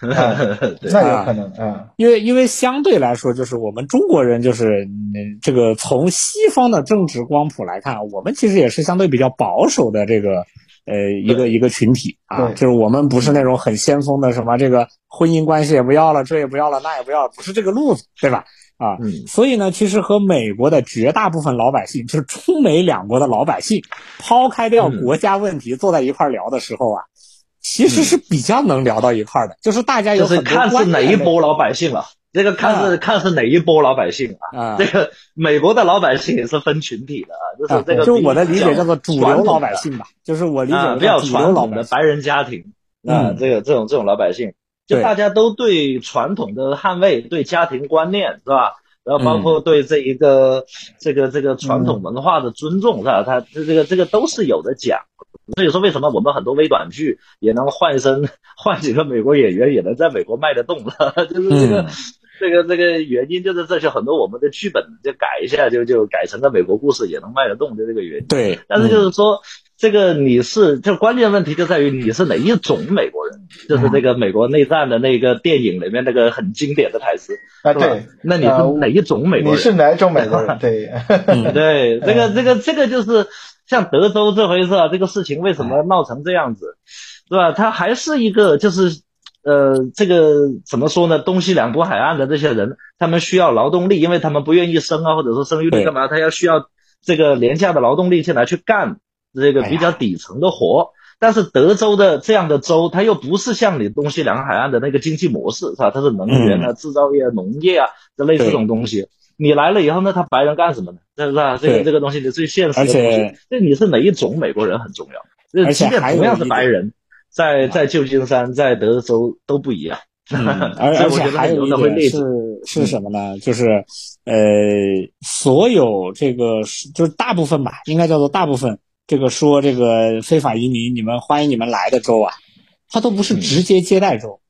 [LAUGHS] [LAUGHS] 对。那有可能啊，因为因为相对来说，就是我们中国人，就是嗯，这个从西方的政治光谱来看，我们其实也是相对比较保守的这个呃一个一个群体啊，就是我们不是那种很先锋的什么这个婚姻关系也不要了，这也不要了，那也不要了，不是这个路子，对吧？啊，嗯。所以呢，其实和美国的绝大部分老百姓，就是中美两国的老百姓，抛开掉嗯。国家问题，坐在一块儿聊的时候啊，其实是比较能聊到一块儿的，就是大家有看是哪一波老百姓了。这个看是、啊看是哪一波老百姓啊。啊，这个美国的老百姓也是分群体的啊，就是啊这个、就我的理解叫做主流老百姓吧，就是我理解啊，比较传统。的白人家庭啊，嗯这个这种这种老百姓，就大家都对传统的捍卫，对家庭观念是吧？然后包括对这一个、这个这个传统文化的尊重是吧？他这这个这个都是有的讲。所以说，为什么我们很多微短剧也能换身换几个美国演员，也能在美国卖得动了？[LAUGHS] 就是这个、嗯这个这个原因，就是这些很多我们的剧本就改一下，就就改成个美国故事，也能卖得动的这个原因。对，但是嗯就是说，这个你是就关键问题就在于你是哪一种美国人，就是这个美国内战的那个电影里面那个很经典的台词，啊对，那你是呃哪一种美国人？你是哪一种美国人？[LAUGHS] 对，嗯对，这个嗯这个这个就是像德州这回事啊，这个事情为什么闹成这样子，是吧？他还是一个就是。呃，这个怎么说呢？东西两国海岸的这些人，他们需要劳动力，因为他们不愿意生啊，或者说生育率干嘛？他要需要这个廉价的劳动力进来去干这个比较底层的活。但是德州的这样的州，它又不是像你东西两个海岸的那个经济模式，是吧？它是能源啊、制造业、农业啊，这类似这种东西。你来了以后那，他白人干什么呢？是不是啊？这个这个东西，你最现实的而东西且，这你是哪一种美国人很重要。而且同样是白人，在在旧金山、在德州都不一样。嗯，[LAUGHS] 而而且还有一很多人会列点是是什么呢？就是呃，所有这个就是大部分吧，应该叫做大部分这个说这个非法移民，你们欢迎你们来的州啊，它都不是直接接待州，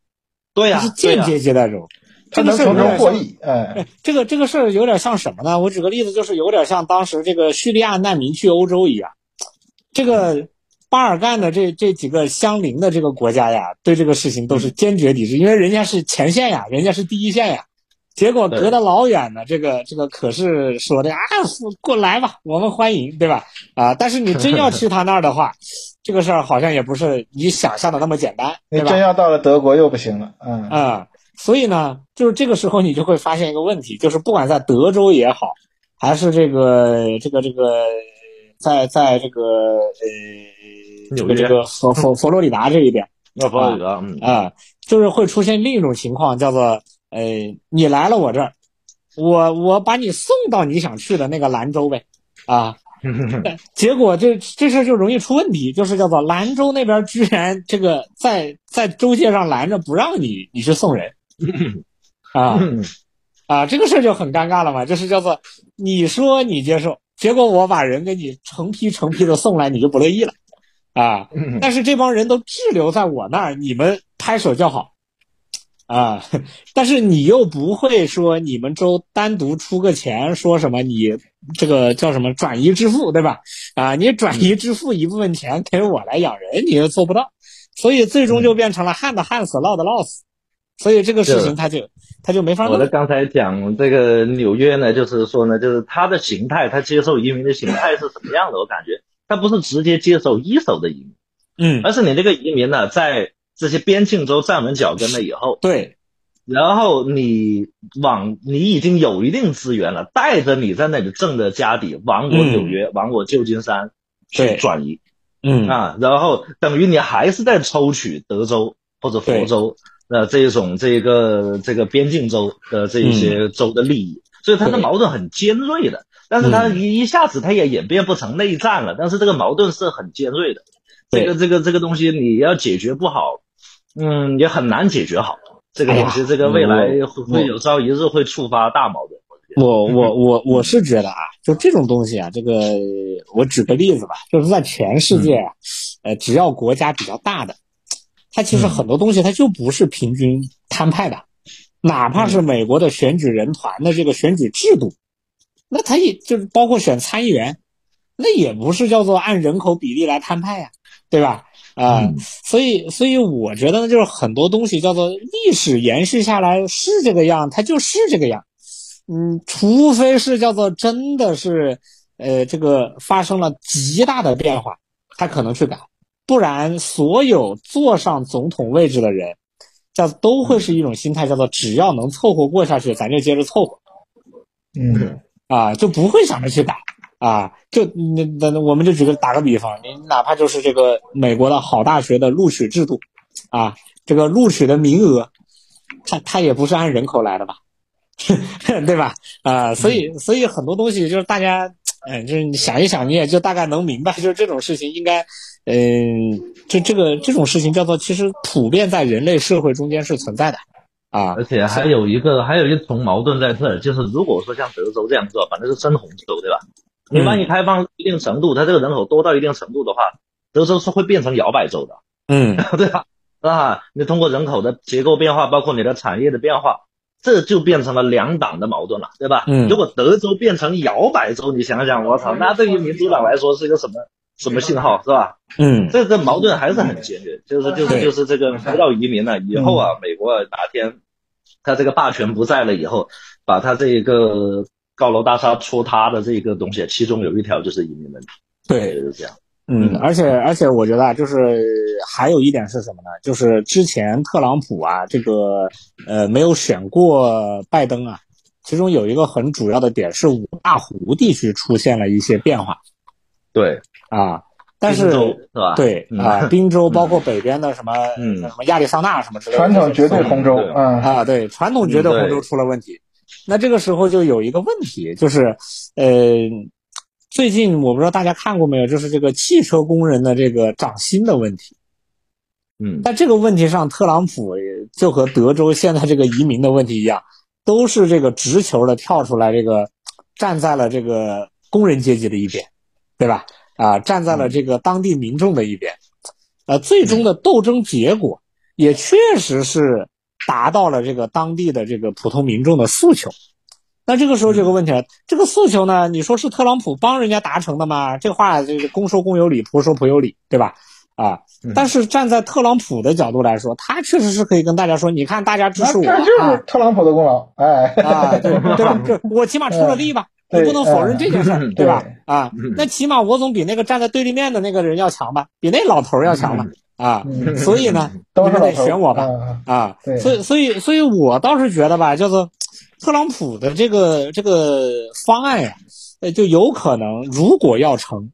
对呀、它是、间接接待州。他这个事儿能从中有点像获益，哎，哎，这个这个事儿有点像什么呢？我举个例子，就是有点像当时这个叙利亚难民去欧洲一样，这个巴尔干的这这几个相邻的这个国家呀，对这个事情都是坚决抵制，因为人家是前线呀，人家是第一线呀。结果隔得老远呢，这个这个可是说的啊，过来吧，我们欢迎，对吧？啊，但是你真要去他那儿的话，[LAUGHS] 这个事儿好像也不是你想象的那么简单，对吧？真要到了德国又不行了，嗯啊、所以呢，就是这个时候你就会发现一个问题，就是不管在德州也好，还是这个这个这个，在在这个呃这个这个佛 [LAUGHS] 佛佛罗里达这一边那不好意思啊，嗯，啊、就是会出现另一种情况，叫做呃你来了我这儿，我我把你送到你想去的那个兰州呗，啊。[LAUGHS] 结果这这事儿就容易出问题，就是叫做兰州那边居然这个在在州界上拦着不让你你去送人，啊。啊，这个事儿就很尴尬了嘛，就是叫做你说你接受，结果我把人给你成批成批的送来，你就不乐意了，啊，但是这帮人都滞留在我那儿，你们拍手叫好，啊，但是你又不会说你们州单独出个钱，说什么你这个叫什么转移支付，对吧？啊，你转移支付一部分钱给我来养人，你又做不到，所以最终就变成了旱的旱死，涝的涝死，所以这个事情他就他就没法弄我的。刚才讲这个纽约呢，就是说呢，就是它的形态，它接受移民的形态是什么样的？我感觉它不是直接接受一手的移民，嗯，而是你这个移民呢，在这些边境州站稳脚跟了以后，对，然后你往你已经有一定资源了，带着你在那里挣的家底往我嗯。纽约、往我旧金山去转移嗯。啊，然后等于你还是在抽取德州或者佛州呃这一种这个这个边境州的这一些州的利益，所以它的矛盾很尖锐的。但是它一一下子它也演变不成内战了，但是这个矛盾是很尖锐的。这个这个这个东西你要解决不好，嗯，也很难解决好。这个东西，哎这个未来会我会有朝一日会触发大矛盾。我我我我是觉得啊，就这种东西啊，这个我举个例子吧，就是在全世界啊，呃，只要国家比较大的，它其实很多东西它就不是平均摊派的，哪怕是美国的选举人团的这个选举制度，那它也就是包括选参议员，那也不是叫做按人口比例来摊派呀、对吧？啊、嗯所以所以我觉得呢，就是很多东西叫做历史延续下来是这个样，它就是这个样。嗯，除非是叫做真的是，呃，这个发生了极大的变化，他可能去改，不然所有坐上总统位置的人，叫都会是一种心态，叫做只要能凑合过下去，咱就接着凑合嗯啊，就不会想着去打啊。就那那那我们就举个打个比方，你哪怕就是这个美国的好大学的录取制度啊，这个录取的名额，它它也不是按人口来的吧？[LAUGHS] 对吧？啊、所以所以很多东西就是大家，嗯、就是你想一想，你也就大概能明白，就是这种事情应该，嗯、就这个这种事情叫做其实普遍在人类社会中间是存在的，啊而，且还有一个还有一重矛盾在这儿，就是如果说像德州这样做，反正是深红州，对吧？你万一开放一定程度，它这个人口多到一定程度的话，德州是会变成摇摆州的，嗯 [LAUGHS] 对吧？啊，你通过人口的结构变化，包括你的产业的变化，这就变成了两党的矛盾了，对吧？嗯如果德州变成摇摆州，你想想，我操，那对于民主党来说是一个什么什么信号，是吧？嗯。这这矛盾还是很尖锐，就是就是就是这个不要移民了以后啊，美国哪天他这个霸权不在了以后，把他这个高楼大厦戳塌的这个东西，其中有一条就是移民问题，对，就是这样。嗯，而且而且我觉得啊，就是还有一点是什么呢？就是之前特朗普啊，这个呃没有选过拜登啊，其中有一个很主要的点是五大湖地区出现了一些变化对，啊，但是是吧？嗯对啊，宾州 [LAUGHS] 包括北边的什么嗯什么亚利桑那什么之类的，传统绝对红州，嗯啊，对，传统绝对红州出了问题。那这个时候就有一个问题，就是，呃，最近我不知道大家看过没有，就是这个汽车工人的这个涨薪的问题。嗯，在这个问题上，特朗普也就和德州现在这个移民的问题一样，都是这个直球的跳出来，这个站在了这个工人阶级的一边，对吧？啊，站在了这个当地民众的一边。呃，最终的斗争结果也确实是达到了这个当地的这个普通民众的诉求。那这个时候就有个问题了，这个诉求呢，你说是特朗普帮人家达成的吗？这话就是公说公有理，婆说婆有理，对吧？啊，但是站在特朗普的角度来说，他确实是可以跟大家说，你看大家支持我这就是特朗普的功劳，哎，啊，对对吧？[LAUGHS] 这我起码出了力吧，你不能否认这件事儿，对吧？啊，那起码我总比那个站在对立面的那个人要强吧，比那老头要强吧？啊，所以呢，都是得选我吧？啊，所以所以所以我倒是觉得吧，叫做特朗普的这个这个方案呀，呃，就有可能，如果要成。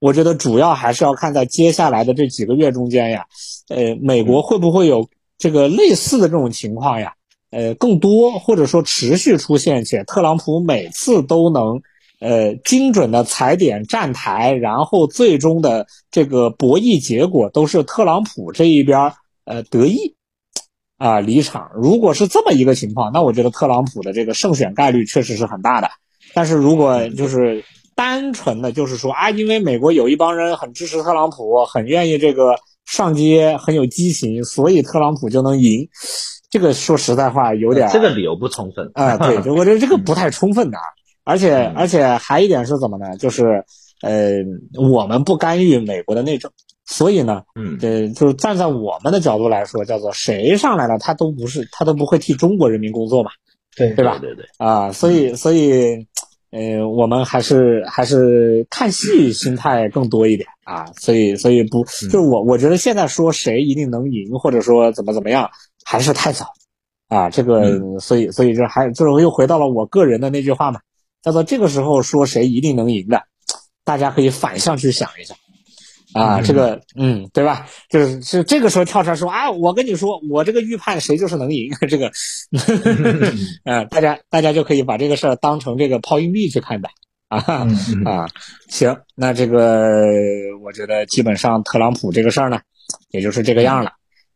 我觉得主要还是要看在接下来的这几个月中间呀，呃，美国会不会有这个类似的这种情况呀？呃，更多或者说持续出现，且特朗普每次都能呃精准的踩点站台，然后最终的这个博弈结果都是特朗普这一边呃得意啊离场。如果是这么一个情况，那我觉得特朗普的这个胜选概率确实是很大的。但是如果就是。单纯的就是说啊，因为美国有一帮人很支持特朗普，很愿意这个上街，很有激情，所以特朗普就能赢。这个说实在话有点这个理由不充分啊。对，[LAUGHS] 我觉得这个不太充分的。而且而且还一点是怎么呢？就是呃，我们不干预美国的内政，所以呢，嗯，对，就是站在我们的角度来说，叫做谁上来了，他都不是，他都不会替中国人民工作嘛，对对吧？对对啊，所以所以。呃，我们还是还是看戏心态更多一点啊，所以所以不就是我我觉得现在说谁一定能赢，或者说怎么怎么样，还是太早啊。这个所以所以这还就是又回到了我个人的那句话嘛，叫做这个时候说谁一定能赢的，大家可以反向去想一下。啊，这个，嗯，对吧？就是是这个时候跳出来说啊，我跟你说，我这个预判谁就是能赢，[LAUGHS] 这个，嗯，[LAUGHS] 大家大家就可以把这个事儿当成这个抛硬币去看待啊 [LAUGHS] 啊。行，那这个我觉得基本上特朗普这个事儿呢，也就是这个样了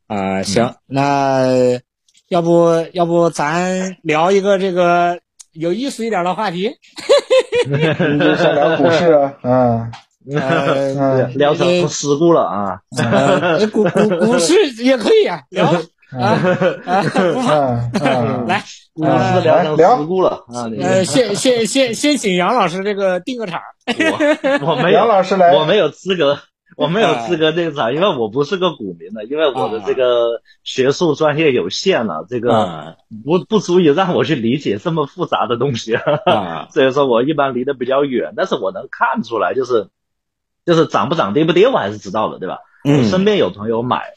啊。行，那要不要不咱聊一个这个有意思一点的话题？[LAUGHS] 你就想聊股市啊？[LAUGHS] 嗯。呃，聊成事故了啊！股股股市也可以啊，聊啊 [LAUGHS] 啊，来，股市聊成事故了啊！呃，先先先先请杨老师这个定个场。我我没有，杨老师来，我没有资格，[LAUGHS] 我没有资格定场，因为我不是个股民的，因为我的这个学术专业有限了，这个不不足以让我去理解这么复杂的东西，[LAUGHS] 所以说我一般离得比较远，但是我能看出来，就是。就是涨不涨跌不跌，我还是知道的，对吧？我身边有朋友买，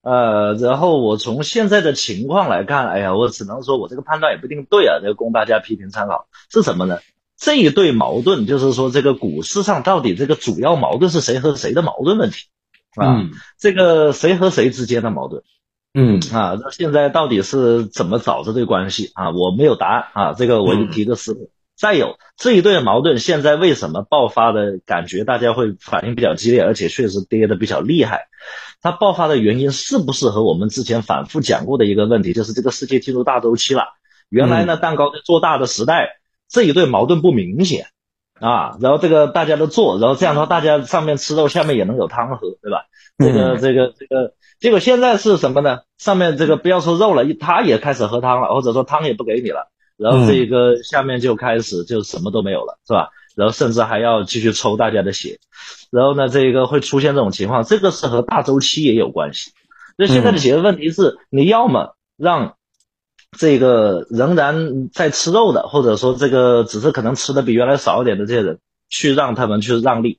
呃，然后我从现在的情况来看，哎呀，我只能说我这个判断也不一定对啊，这供大家批评参考。是什么呢？这一对矛盾，就是说这个股市上到底这个主要矛盾是谁和谁的矛盾问题啊？这个谁和谁之间的矛盾？嗯啊，那现在到底是怎么找这对关系啊？我没有答案啊，这个我就提个思路。再有这一对矛盾，现在为什么爆发的感觉大家会反应比较激烈，而且确实跌的比较厉害？它爆发的原因是不是和我们之前反复讲过的一个问题，就是这个世界进入大周期了？原来呢，蛋糕在做大的时代，这一对矛盾不明显啊，然后这个大家都做，然后这样的话，大家上面吃肉，下面也能有汤喝，对吧？这个这个这个，结果现在是什么呢？上面这个不要说肉了，他也开始喝汤了，或者说汤也不给你了。然后这个下面就开始就什么都没有了，是吧？然后甚至还要继续抽大家的血，然后呢，这个会出现这种情况，这个是和大周期也有关系。那现在的解决问题是，你要么让这个仍然在吃肉的，或者说这个只是可能吃的比原来少一点的这些人，去让他们去让利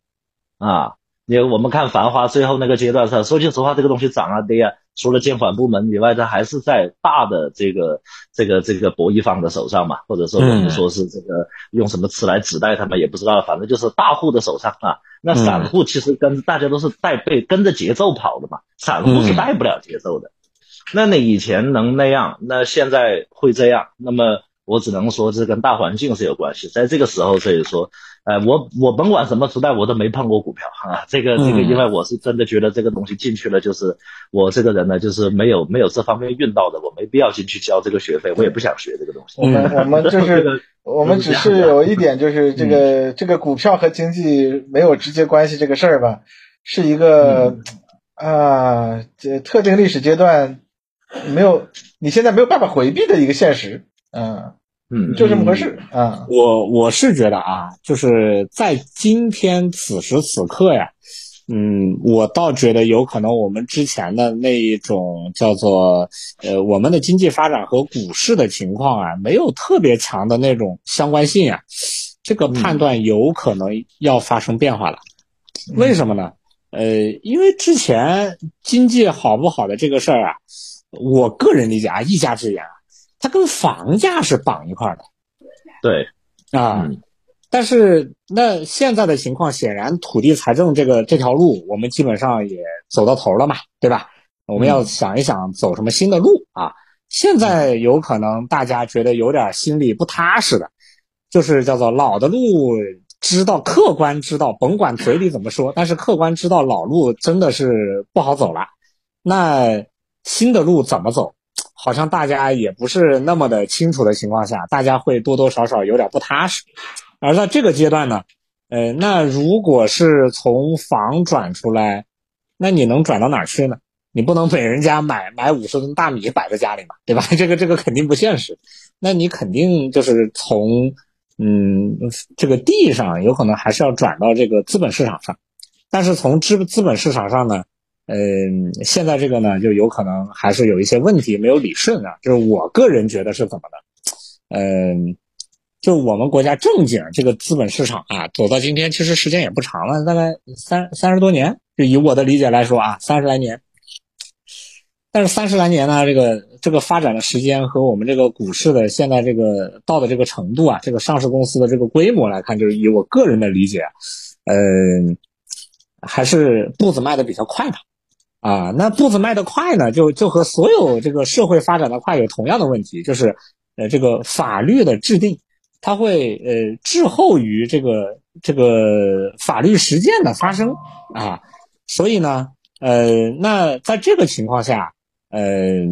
啊。因为我们看《繁花》最后那个阶段上，说句实话，这个东西涨啊跌啊。除了监管部门以外，它还是在大的这个这个这个博弈方的手上嘛，或者说我们说是这个用什么词来指代他们也不知道，反正就是大户的手上啊。那散户其实跟大家都是带被跟着节奏跑的嘛，散户是带不了节奏的。那你以前能那样，那现在会这样，那么我只能说这跟大环境是有关系。在这个时候，所以说。呃，我我甭管什么时代，我都没碰过股票啊。[LAUGHS] 这个这个，因为我是真的觉得这个东西进去了，就是我这个人呢，就是没有没有这方面运道的，我没必要进去交这个学费，我也不想学这个东西。我们 [LAUGHS] 我们就是我们只是有一点，就是这个这个股票和经济没有直接关系这个事儿吧，是一个啊，这特定历史阶段没有，你现在没有办法回避的一个现实。嗯嗯，就这么回事啊。我我是觉得啊，就是在今天此时此刻呀，嗯，我倒觉得有可能我们之前的那一种叫做呃我们的经济发展和股市的情况啊，没有特别强的那种相关性啊，这个判断有可能要发生变化了。为什么呢？呃，因为之前经济好不好的这个事儿啊，我个人理解啊，一家之言啊，它跟房价是绑一块儿的。对，啊，嗯但是那现在的情况，显然土地财政这个这条路，我们基本上也走到头了嘛，对吧？我们要想一想走什么新的路啊。现在有可能大家觉得有点心里不踏实的，就是叫做老的路，知道客观知道，甭管嘴里怎么说，但是客观知道老路真的是不好走了。那新的路怎么走？[TSK] 好像大家也不是那么的清楚的情况下，大家会多多少少有点不踏实。而在这个阶段呢，呃，那如果是从房转出来，那你能转到哪儿去呢？你不能给人家买买五十吨大米摆在家里嘛，对吧？[LAUGHS] 这个这个肯定不现实。那你肯定就是从嗯这个地上，有可能还是要转到这个资本市场上。但是从资资本市场上呢，嗯、现在这个呢，就有可能还是有一些问题没有理顺啊。就是我个人觉得是怎么的，嗯、就我们国家正经这个资本市场啊，走到今天其实时间也不长了，大概三三十多年。就以我的理解来说啊，三十来年。但是三十来年呢，这个这个发展的时间和我们这个股市的现在这个到的这个程度啊，这个上市公司的这个规模来看，就是以我个人的理解，嗯、还是步子迈的比较快的。啊，那步子迈得快呢，就就和所有这个社会发展的快有同样的问题，就是呃这个法律的制定，它会呃滞后于这个这个法律实践的发生啊，所以呢，呃，那在这个情况下，呃，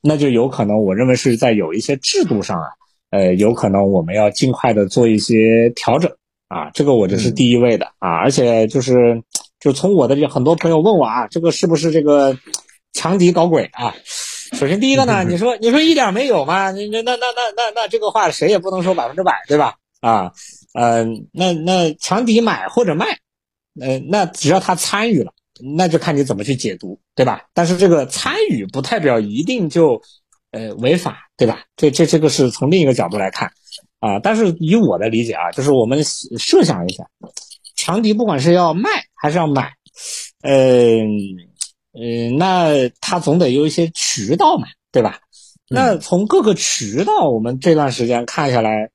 那就有可能，我认为是在有一些制度上啊，呃，有可能我们要尽快的做一些调整啊，这个我这是第一位的啊，而且就是就从我的这很多朋友问我啊，这个是不是这个强敌搞鬼啊？首先第一个呢，你说你说一点没有吗？那那那那那那这个话谁也不能说百分之百，对吧？啊，呃，那那强敌买或者卖，呃，那只要他参与了，那就看你怎么去解读，对吧？但是这个参与不代表一定就呃违法，对吧？这这这个是从另一个角度来看啊。但是以我的理解啊，就是我们设想一下，强敌不管是要卖还是要买，呃呃，那他总得有一些渠道嘛，对吧？那从各个渠道，我们这段时间看下来，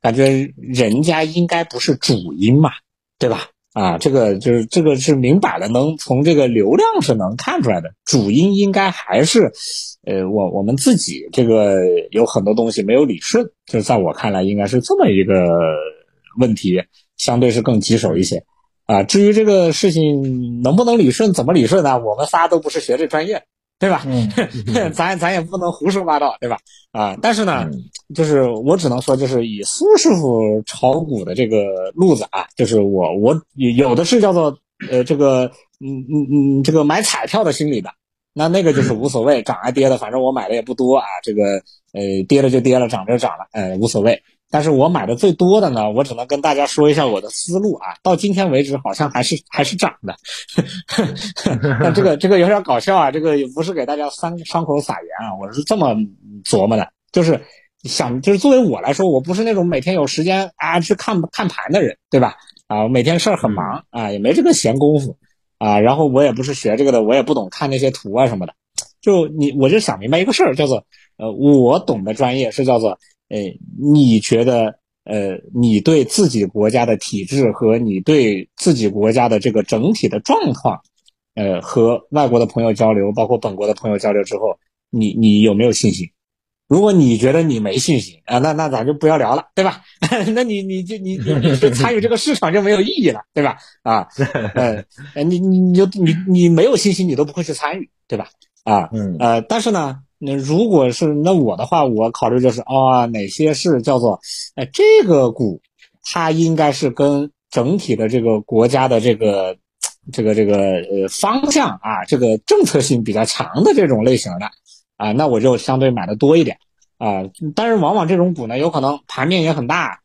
感觉人家应该不是主因嘛，对吧？啊，这个就是这个是明摆了，能从这个流量是能看出来的，主因应该还是，呃，我我们自己这个有很多东西没有理顺，就是在我看来应该是这么一个问题，相对是更棘手一些。啊，至于这个事情能不能理顺，怎么理顺呢？我们仨都不是学这专业，对吧？嗯，[LAUGHS] 咱咱也不能胡说八道，对吧？啊，但是呢，嗯就是我只能说，就是以苏师傅炒股的这个路子啊，就是我我有的是叫做呃这个嗯嗯嗯这个买彩票的心理的，那那个就是无所谓，涨啊跌的，反正我买的也不多啊，这个呃跌了就跌了，涨了就涨了，呃无所谓。但是我买的最多的呢，我只能跟大家说一下我的思路啊，到今天为止好像还是还是涨的，[LAUGHS] 那这个这个有点搞笑啊，这个也不是给大家伤伤口撒盐啊，我是这么琢磨的，就是想就是作为我来说，我不是那种每天有时间啊去看看盘的人，对吧？啊，每天事儿很忙啊，也没这个闲工夫啊，然后我也不是学这个的，我也不懂看那些图啊什么的，就你我就想明白一个事儿，叫做呃，我懂的专业是叫做。呃，你觉得呃，你对自己国家的体制和你对自己国家的这个整体的状况，呃，和外国的朋友交流，包括本国的朋友交流之后，你你有没有信心？如果你觉得你没信心啊，那那咱就不要聊了，对吧？[LAUGHS] 那你你就你你你参与这个市场就没有意义了，对吧？啊，呃，你你你就你你没有信心，你都不会去参与，对吧？啊，嗯呃，但是呢，那如果是那我的话，我考虑就是啊、哪些是叫做，呃，这个股，它应该是跟整体的这个国家的这个这个这个呃方向啊，这个政策性比较强的这种类型的啊，那我就相对买的多一点啊，但是往往这种股呢，有可能盘面也很大，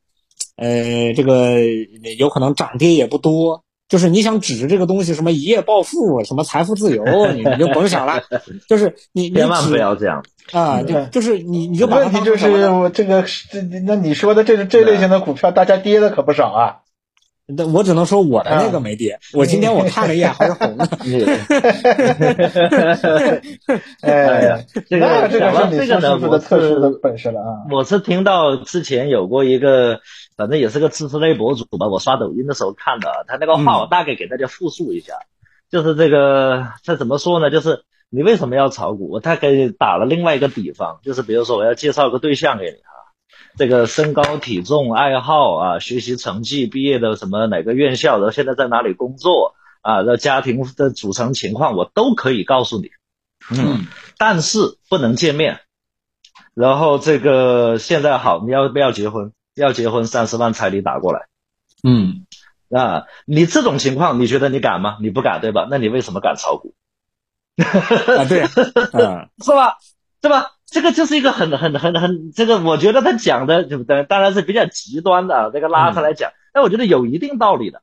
呃，这个有可能涨跌也不多。就是你想指着这个东西什么一夜暴富、什么财富自由，你你就甭想了。[LAUGHS] 就是你你千万只不要这样。啊，就对就是你你就把问题就是这个这那你说的这这类型的股票，大家跌的可不少啊。那我只能说我的那个啊没跌，我今天我看了一眼还是红的。[LAUGHS] [LAUGHS] 哎呀哎，这个这个呢，我特殊的是本事了啊。我是听到之前有过一个，反正也是个知识类博主吧，我刷抖音的时候看的，他那个话我大概给大家复述一下，就是这个他怎么说呢？就是你为什么要炒股？我大概打了另外一个比方，就是比如说我要介绍个对象给你哈，这个身高体重、爱好啊、学习成绩、毕业的什么哪个院校，然后现在在哪里工作啊，然后家庭的组成情况，我都可以告诉你。嗯，但是不能见面。然后这个现在好，你要不要结婚？要结婚，三十万彩礼打过来嗯啊！你这种情况，你觉得你敢吗？你不敢对吧？那你为什么敢炒股？啊，对，嗯 [LAUGHS] 是吧？对吧？这个就是一个很很很很这个，我觉得他讲的对不对？当然是比较极端的啊，这个拉出来讲，但我觉得有一定道理的。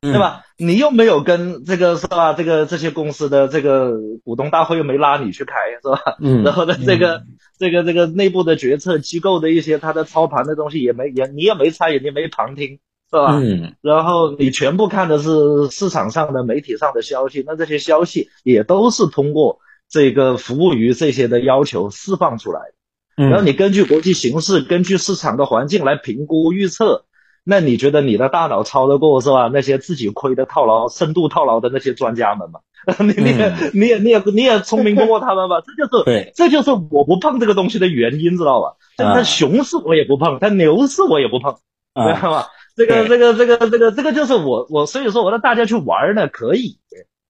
嗯对？吧？你又没有跟这个是吧？这个这些公司的这个股东大会又没拉你去开是吧？嗯然后呢，这个这个这个内部的决策机构的一些他的操盘的东西也没也你也没参与，你也没旁听是吧？嗯然后你全部看的是市场上的媒体上的消息，那这些消息也都是通过这个服务于这些的要求释放出来然后你根据国际形势、根据市场的环境来评估预测，那你觉得你的大脑超得过是吧？那些自己亏的套牢、深度套牢的那些专家们吗？[LAUGHS] 你你也你也你也你也聪明不过他们吧？[LAUGHS] 这就是对，这就是我不碰这个东西的原因，知道吧？就是熊市我也不碰，它牛市我也不碰，知啊道吧？这个这个这个这个这个就是我我所以说我让大家去玩呢可以，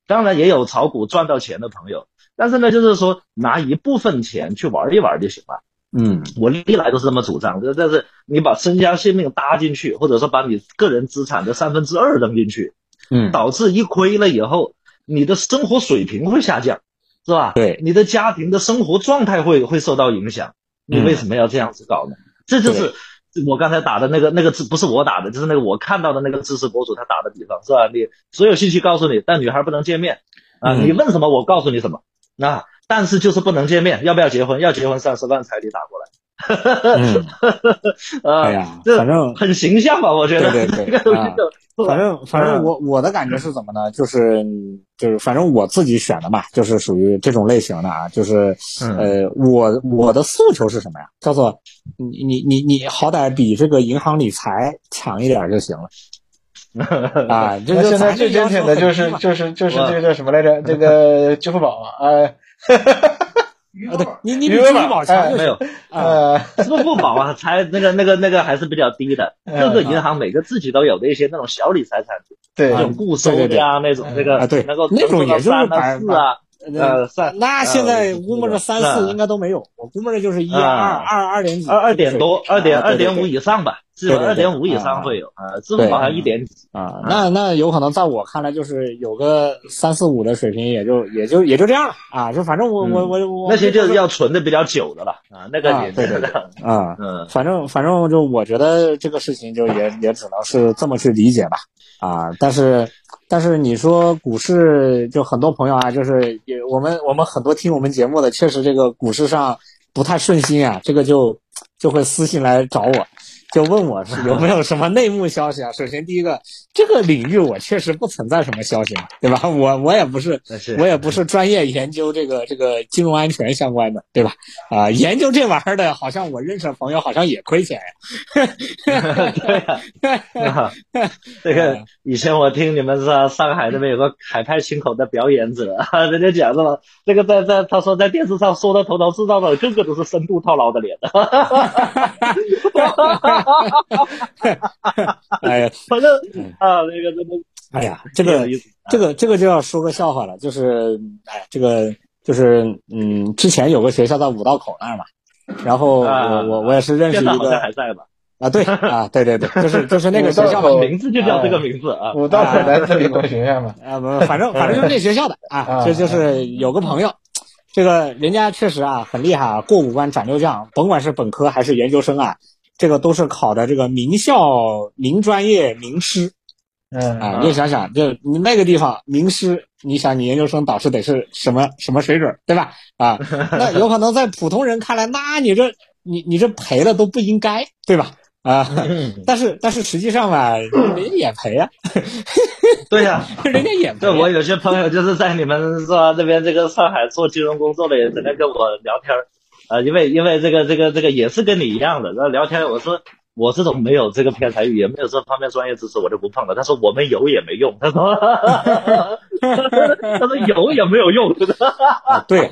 当然也有炒股赚到钱的朋友，但是呢就是说拿一部分钱去玩一玩就行了。嗯我历来都是这么主张的，但是你把身家性命搭进去，或者说把你个人资产的三分之二扔进去，嗯，导致一亏了以后，你的生活水平会下降，是吧？对你的家庭的生活状态会会受到影响。你嗯为什么要这样子搞呢？这就是我刚才打的那个那个字，不是我打的，就是那个我看到的那个知识博主他打的比方，是吧？你所有信息告诉你，但女孩不能见面啊，嗯你问什么我告诉你什么啊，但是就是不能见面，要不要结婚？要结婚三十万彩礼打过来。嗯，[LAUGHS] 啊，哎呀这反正很形象吧？我觉得对对对 [LAUGHS] 反正反正嗯我我的感觉是怎么呢？就是就是反正我自己选的嘛，就是属于这种类型的啊，就是嗯呃，我我的诉求是什么呀？叫做你你你你好歹比这个银行理财强一点就行了 [LAUGHS] 啊。这那个现在最坚挺的就是就是就是这个叫什么来着？这个 [LAUGHS] 支付宝啊，呃啊，对你你比支付余额宝哎宝强没有。啊。呃，[LAUGHS] 支付宝啊，才那个那个那个还是比较低的，嗯各个银行每个自己都有的一些那种小理财产品，对那种固收的呀，那种那个啊对能够那种也就是三四啊，呃三那现在呃估摸着三四应该都没有，我估摸着就是一啊二二二点几，二二点多，二点二点五以上吧，至少二点五以啊上会有啊，支付宝好像一点几，啊，那那有可能在我看来就是有个三四五的水平，也就也就也就这样了啊，就反正我我我我那些就是要存的比较久的了啊，那个也啊对对对啊，嗯。反正反正就我觉得这个事情就也也只能是这么去理解吧啊，但是但是你说股市就很多朋友啊，就是也我们我们很多听我们节目的，确实这个股市上不太顺心啊，这个就就会私信来找我。就问我是 [LAUGHS] 有没有什么内幕消息啊？首先第一个，这个领域我确实不存在什么消息嘛，对吧？我我也不是我也不是专业研究这个这个金融安全相关的，对吧？啊、研究这玩意儿的，好像我认识的朋友好像也亏钱呀。[LAUGHS] 对啊，[LAUGHS] 这个以前我听你们说上海那边有个海派清口的表演者，人家讲是吧？这个在在他说在电视上说的头头是道的，个个都是深度套牢的脸。[LAUGHS] 哎呀，反正啊，那个真的哎呀，这个。这个这个就要说个笑话了，就是哎，这个就是嗯，之前有个学校在五道口那儿嘛，然后啊我我我也是认识一个还在吧？啊，对啊，对对对，就是就是那个学校嘛 [LAUGHS] 五道口，名字就叫这个名字啊。五道口男子理工学院嘛，啊不，反正反正就是那学校的 [LAUGHS] 啊，啊这就是有个朋友，这个人家确实啊很厉害啊，过五关斩六将，甭管是本科还是研究生啊，这个都是考的这个名校、名专业、名师嗯啊。你想想，就你那个地方名师，你想你研究生导师得是什么什么水准，对吧？啊，[LAUGHS] 那有可能在普通人看来，那你这你你这赔了都不应该，对吧？啊，但是但是实际上吧，人家也赔啊，[LAUGHS] 对呀、人家也赔对，啊。我有些朋友就是在你们是吧这边这个上海做金融工作的，也在那跟我聊天儿，呃，因为因为这个这个这个也是跟你一样的，然后聊天我说我这种没有这个偏财运，也没有这方面专业知识，我就不碰了。他说我们有也没用，他说 [LAUGHS] 他说有也没有用，对，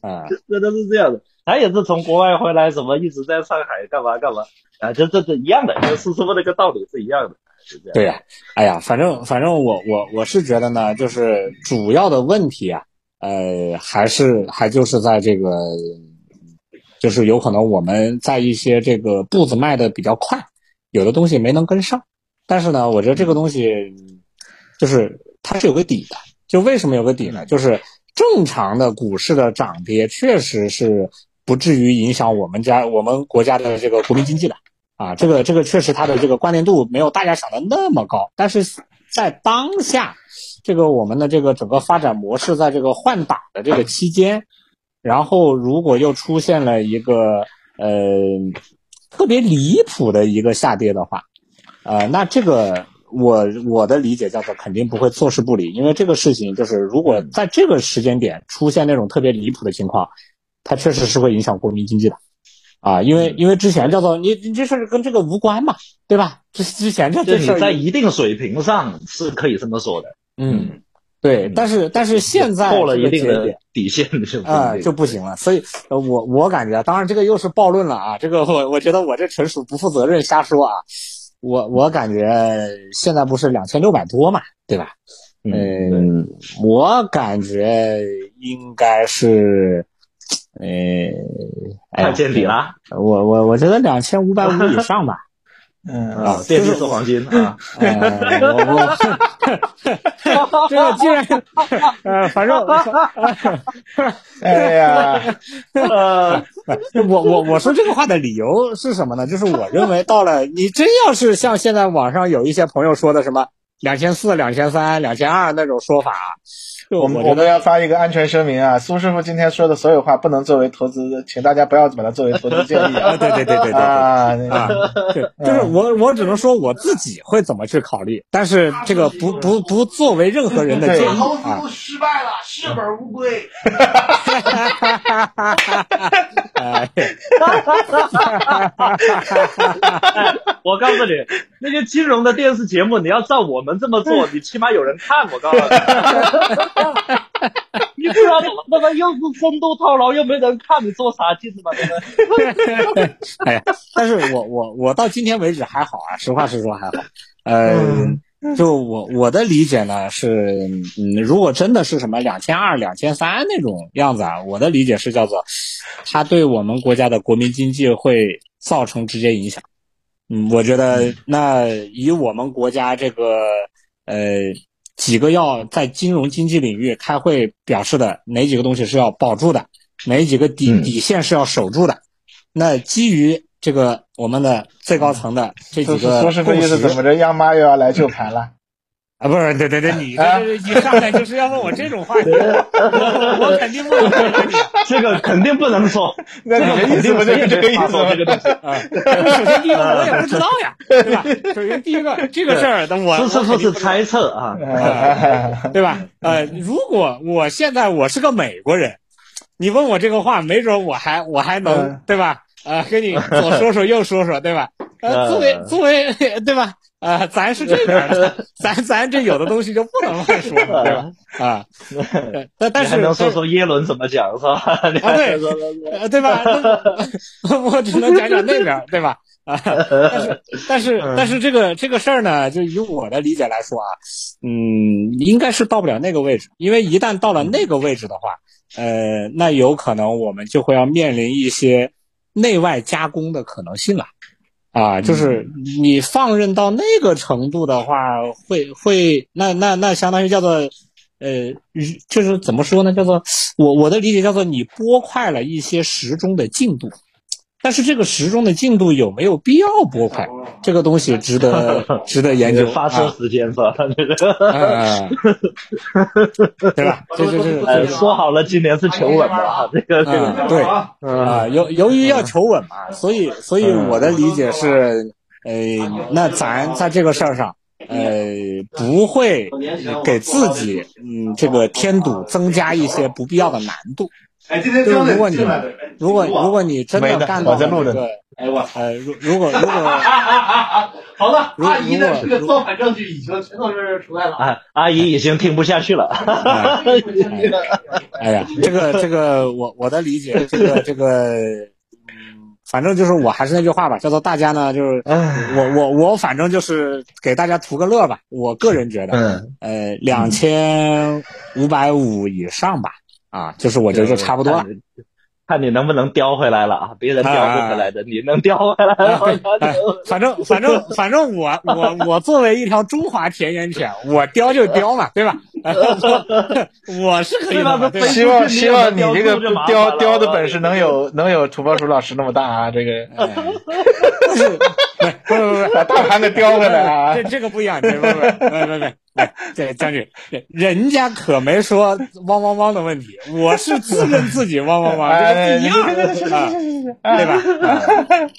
啊，[LAUGHS] 这都是这样的。他也是从国外回来，什么一直在上海干嘛干嘛啊，这这这一样的，跟师傅那个道理是一样的，是这样。对呀、哎呀，反正反正我我我是觉得呢，就是主要的问题啊，呃，还是还就是在这个，就是有可能我们在一些这个步子迈的比较快，有的东西没能跟上。但是呢，我觉得这个东西就是它是有个底的。就为什么有个底呢？就是正常的股市的涨跌确实是不至于影响我们家我们国家的这个国民经济的。啊，这个这个确实它的这个关联度没有大家想的那么高，但是在当下，这个我们的这个整个发展模式在这个换挡的这个期间，然后如果又出现了一个呃特别离谱的一个下跌的话，呃，那这个我我的理解叫做肯定不会坐视不理，因为这个事情就是如果在这个时间点出现那种特别离谱的情况，它确实是会影响国民经济的。啊，因为因为之前叫做你你这事儿跟这个无关嘛，对吧？之之前这就你这事儿在一定水平上是可以这么说的，嗯，对，但是但是现在过了一定的底线就不啊、就不行了，所以呃我我感觉，当然这个又是暴论了啊，这个我我觉得我这纯属不负责任瞎说啊，我我感觉现在不是两千六百多嘛，对吧？嗯，嗯，我感觉应该是，呃，哎快，见底了。我我我觉得两千五百五 [LAUGHS] 以上吧。嗯。啊，电梯是黄金啊，[LAUGHS] 呃，我我 [LAUGHS] 这个既然呃，反正 [LAUGHS] 哎呀，呃，我我我说这个话的理由是什么呢？就是我认为到了你真要是像现在网上有一些朋友说的什么两千四、两千三、两千二那种说法，就 [LAUGHS] 我们我们我觉得要发一个安全声明啊，苏师傅今天说的所有话不能作为投资，请大家不要把它作为投资建议啊，啊。对对对对对对。啊，那啊个，对，就是我，我只能说我自己会怎么去考虑，但是这个不不不作为任何人的建议投资。失败了，血本无归。哎，[LAUGHS] 我告诉你，那些金融的电视节目，你要照我们这么做，[LAUGHS] 你起码有人看。我告诉你，[LAUGHS] 你不然那个又是深度套牢，又没人看，你做啥劲嘛？对不对？哎呀，但是我我我到今天为止还好啊，实话实说还好。呃，就我我的理解呢是，嗯，如果真的是什么两千二、两千三那种样子啊，我的理解是叫做，它对我们国家的国民经济会造成直接影响。嗯，我觉得那以我们国家这个呃几个要在金融经济领域开会表示的哪几个东西是要保住的，哪几个底嗯底线是要守住的，那基于这个我们的最高层的这几个说是这意思怎么着？央妈又要来救盘了？啊，不是，对对对，你啊这这一上来就是要问我这种话题，我我肯定不能回答你这个肯定不能说，[LAUGHS] 那你的意思不就是这个意思？这个东西。啊。[LAUGHS] 首先第一个我也不知道呀，[LAUGHS] 对吧？首先第一个这个事儿，那我是是不是猜测啊？对吧？呃，如果我现在我是个美国人，你问我这个话，没准我还我还能、嗯对吧？呃，跟你左说说右说说，对吧？呃，作为嗯作为对吧？呃，咱是这边的，[LAUGHS] 咱咱这有的东西就不能乱说了，对吧？[LAUGHS] 啊，[LAUGHS] 呃但但是你能说说耶伦怎么讲是吧？啊对对吧？那我只能讲讲那边，对吧？啊，但是但是但是这个这个事儿呢，就以我的理解来说啊，嗯，应该是到不了那个位置，因为一旦到了那个位置的话，呃，那有可能我们就会要面临一些内外加工的可能性了。啊，就是你放任到那个程度的话，会会那那那相当于叫做呃，就是怎么说呢？叫做我我的理解叫做你拨快了一些时钟的进度，但是这个时钟的进度有没有必要拨快？这个东西值得 [LAUGHS] 值得研究。发射时间是吧？[LAUGHS] 啊，对吧？[LAUGHS] 这这这呃，说好了今年是求稳的，这个这个对啊，由由于要求稳嘛，所以所以我的理解是，呃，那咱在这个事儿上。呃，不会给自己嗯这个添堵，增加一些不必要的难度。哎，今天就是如果你如果如果你真的干到这个，哎我呃，如如果如果 [LAUGHS] 好了，阿姨的这个造反证据已经全都是出来了。啊，阿姨已经听不下去了。哎呀，这个这个，我我的理解，这个这个。反正就是我还是那句话吧，叫做大家呢，就是我我我反正就是给大家图个乐吧。我个人觉得，嗯，呃，两千五百五以上吧，啊，就是我觉得就差不多了。看你能不能叼回来了啊！别人叼不回来的，你能叼回来。反正反正反正我我我作为一条中华田园犬，我叼就叼嘛，对吧？[LAUGHS] 我是可以的。[LAUGHS] 希望 [LAUGHS] 希望你这个雕雕的本事能有能有土拨鼠老师那么大啊！这个不是不不不，把大盘给叼回来啊！这这个不一样，不不不不不。这将军，人家可没说汪汪汪的问题，我是自认自己汪汪汪，这个不一样，对吧？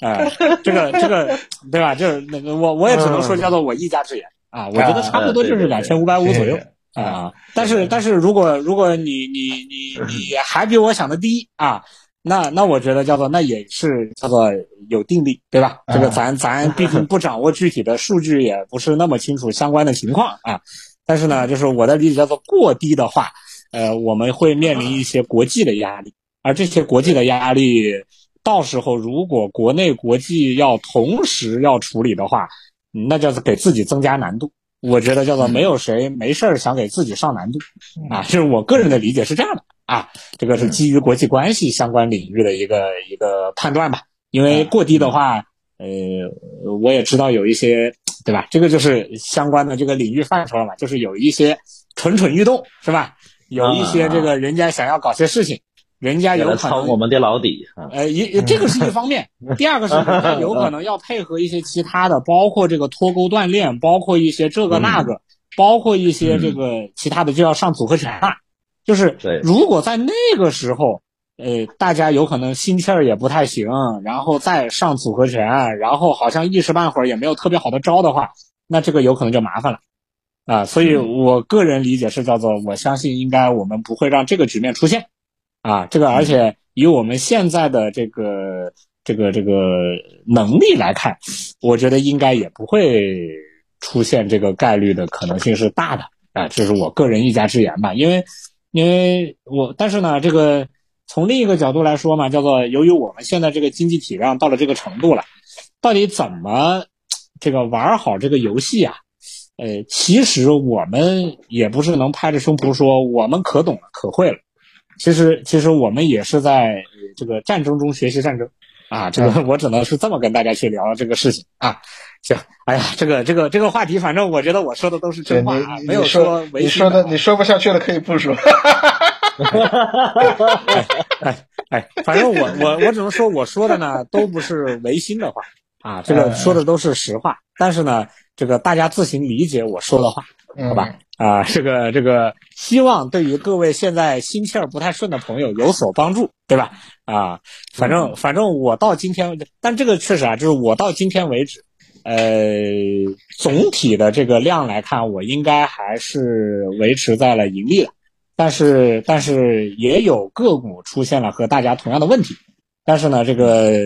啊，这个这个，对吧？就是那个，我我也只能说叫做我一家之言啊，我觉得差不多就是两千五百五左右啊。但是但是如果如果你你你你还比我想的低啊。那那我觉得叫做那也是叫做有定力，对吧？这个咱咱毕竟 [LAUGHS] 不掌握具体的数据，也不是那么清楚相关的情况啊。但是呢，就是我的理解叫做过低的话，呃，我们会面临一些国际的压力，而这些国际的压力，到时候如果国内国际要同时要处理的话，那叫做给自己增加难度。我觉得叫做没有谁没事儿想给自己上难度啊，就是我个人的理解是这样的。啊，这个是基于国际关系相关领域的一个一个判断吧。因为过低的话，呃，我也知道有一些，对吧？这个就是相关的这个领域范畴了嘛，就是有一些蠢蠢欲动，是吧？有一些这个人家想要搞些事情，人家有可能抄我们的老底。呃，一这个是一方面，[LAUGHS] 第二个是他有可能要配合一些其他的，包括这个脱钩锻炼，包括一些这个那个，包括一些这个其他的，就要上组合拳了。就是，如果在那个时候，呃，大家有可能心气儿也不太行，然后再上组合拳，然后好像一时半会儿也没有特别好的招的话，那这个有可能就麻烦了，啊，所以我个人理解是叫做，我相信应该我们不会让这个局面出现，啊，这个而且以我们现在的这个这个这个能力来看，我觉得应该也不会出现这个概率的可能性是大的，啊，这是我个人一家之言吧，因为。因为我，但是呢，这个从另一个角度来说嘛，叫做由于我们现在这个经济体量到了这个程度了，到底怎么这个玩好这个游戏啊？呃，其实我们也不是能拍着胸脯说我们可懂了、可会了。其实，其实我们也是在这个战争中学习战争啊。这个 [LAUGHS] 我只能是这么跟大家去聊这个事情啊。行，哎呀，这个这个这个话题，反正我觉得我说的都是真话啊，没有说你说的你说不下去了，可以不说。[LAUGHS] 哎哎，反正我我我只能说，我说的呢都不是违心的话啊，这个说的都是实话。但是呢，这个大家自行理解我说的话，好吧？啊，这个这个，希望对于各位现在心气儿不太顺的朋友有所帮助，对吧？啊，反正反正我到今天，但这个确实啊，就是我到今天为止。呃，总体的这个量来看，我应该还是维持在了盈利了，但是但是也有个股出现了和大家同样的问题，但是呢，这个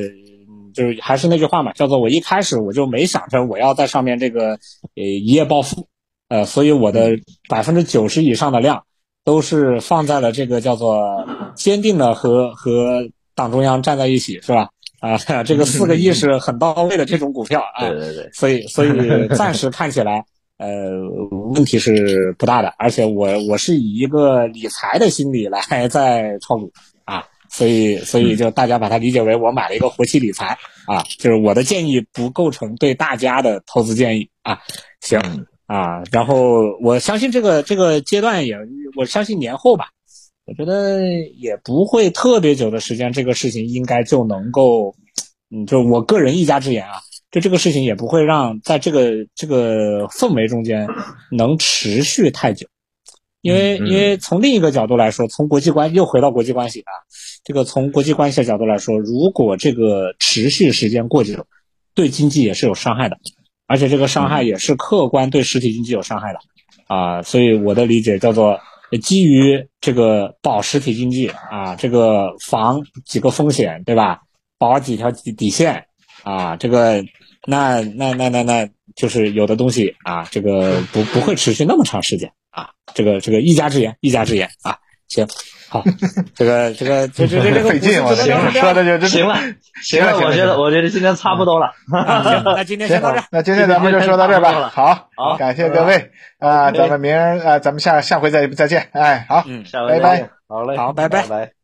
就是还是那句话嘛，叫做我一开始我就没想着我要在上面这个呃一夜暴富，呃，所以我的百分之九十以上的量都是放在了这个叫做坚定的和和党中央站在一起，是吧？啊，这个四个意识很到位的这种股票啊，对对对，所以所以暂时看起来，呃，问题是不大的，而且我我是以一个理财的心理来在炒股啊，所以所以就大家把它理解为我买了一个活期理财啊，就是我的建议不构成对大家的投资建议啊。行，啊，然后我相信这个这个阶段也，我相信年后吧，我觉得也不会特别久的时间，这个事情应该就能够，嗯，就我个人一家之言啊，就这个事情也不会让在这个这个氛围中间能持续太久，因为嗯。因为从另一个角度来说，从国际关又回到国际关系啊，这个从国际关系的角度来说，如果这个持续时间过久，对经济也是有伤害的。而且这个伤害也是客观对实体经济有伤害的，啊，所以我的理解叫做呃基于这个保实体经济啊，这个防几个风险，对吧？保几条底底线啊，这个那那那那那就是有的东西啊，这个不不会持续那么长时间啊，这个这个一家之言，一家之言啊，行，好，这个这个这这这这个费劲，我股市的只能聊到这样说的就这行了，行了，我觉得我觉得今天差不多了。那今天先到这。那今天咱们就说到这儿吧。好，好感谢各位啊，咱们明儿啊，咱们下下回再再见。哎，好，嗯，下回再拜拜见，好嘞，好拜拜拜拜。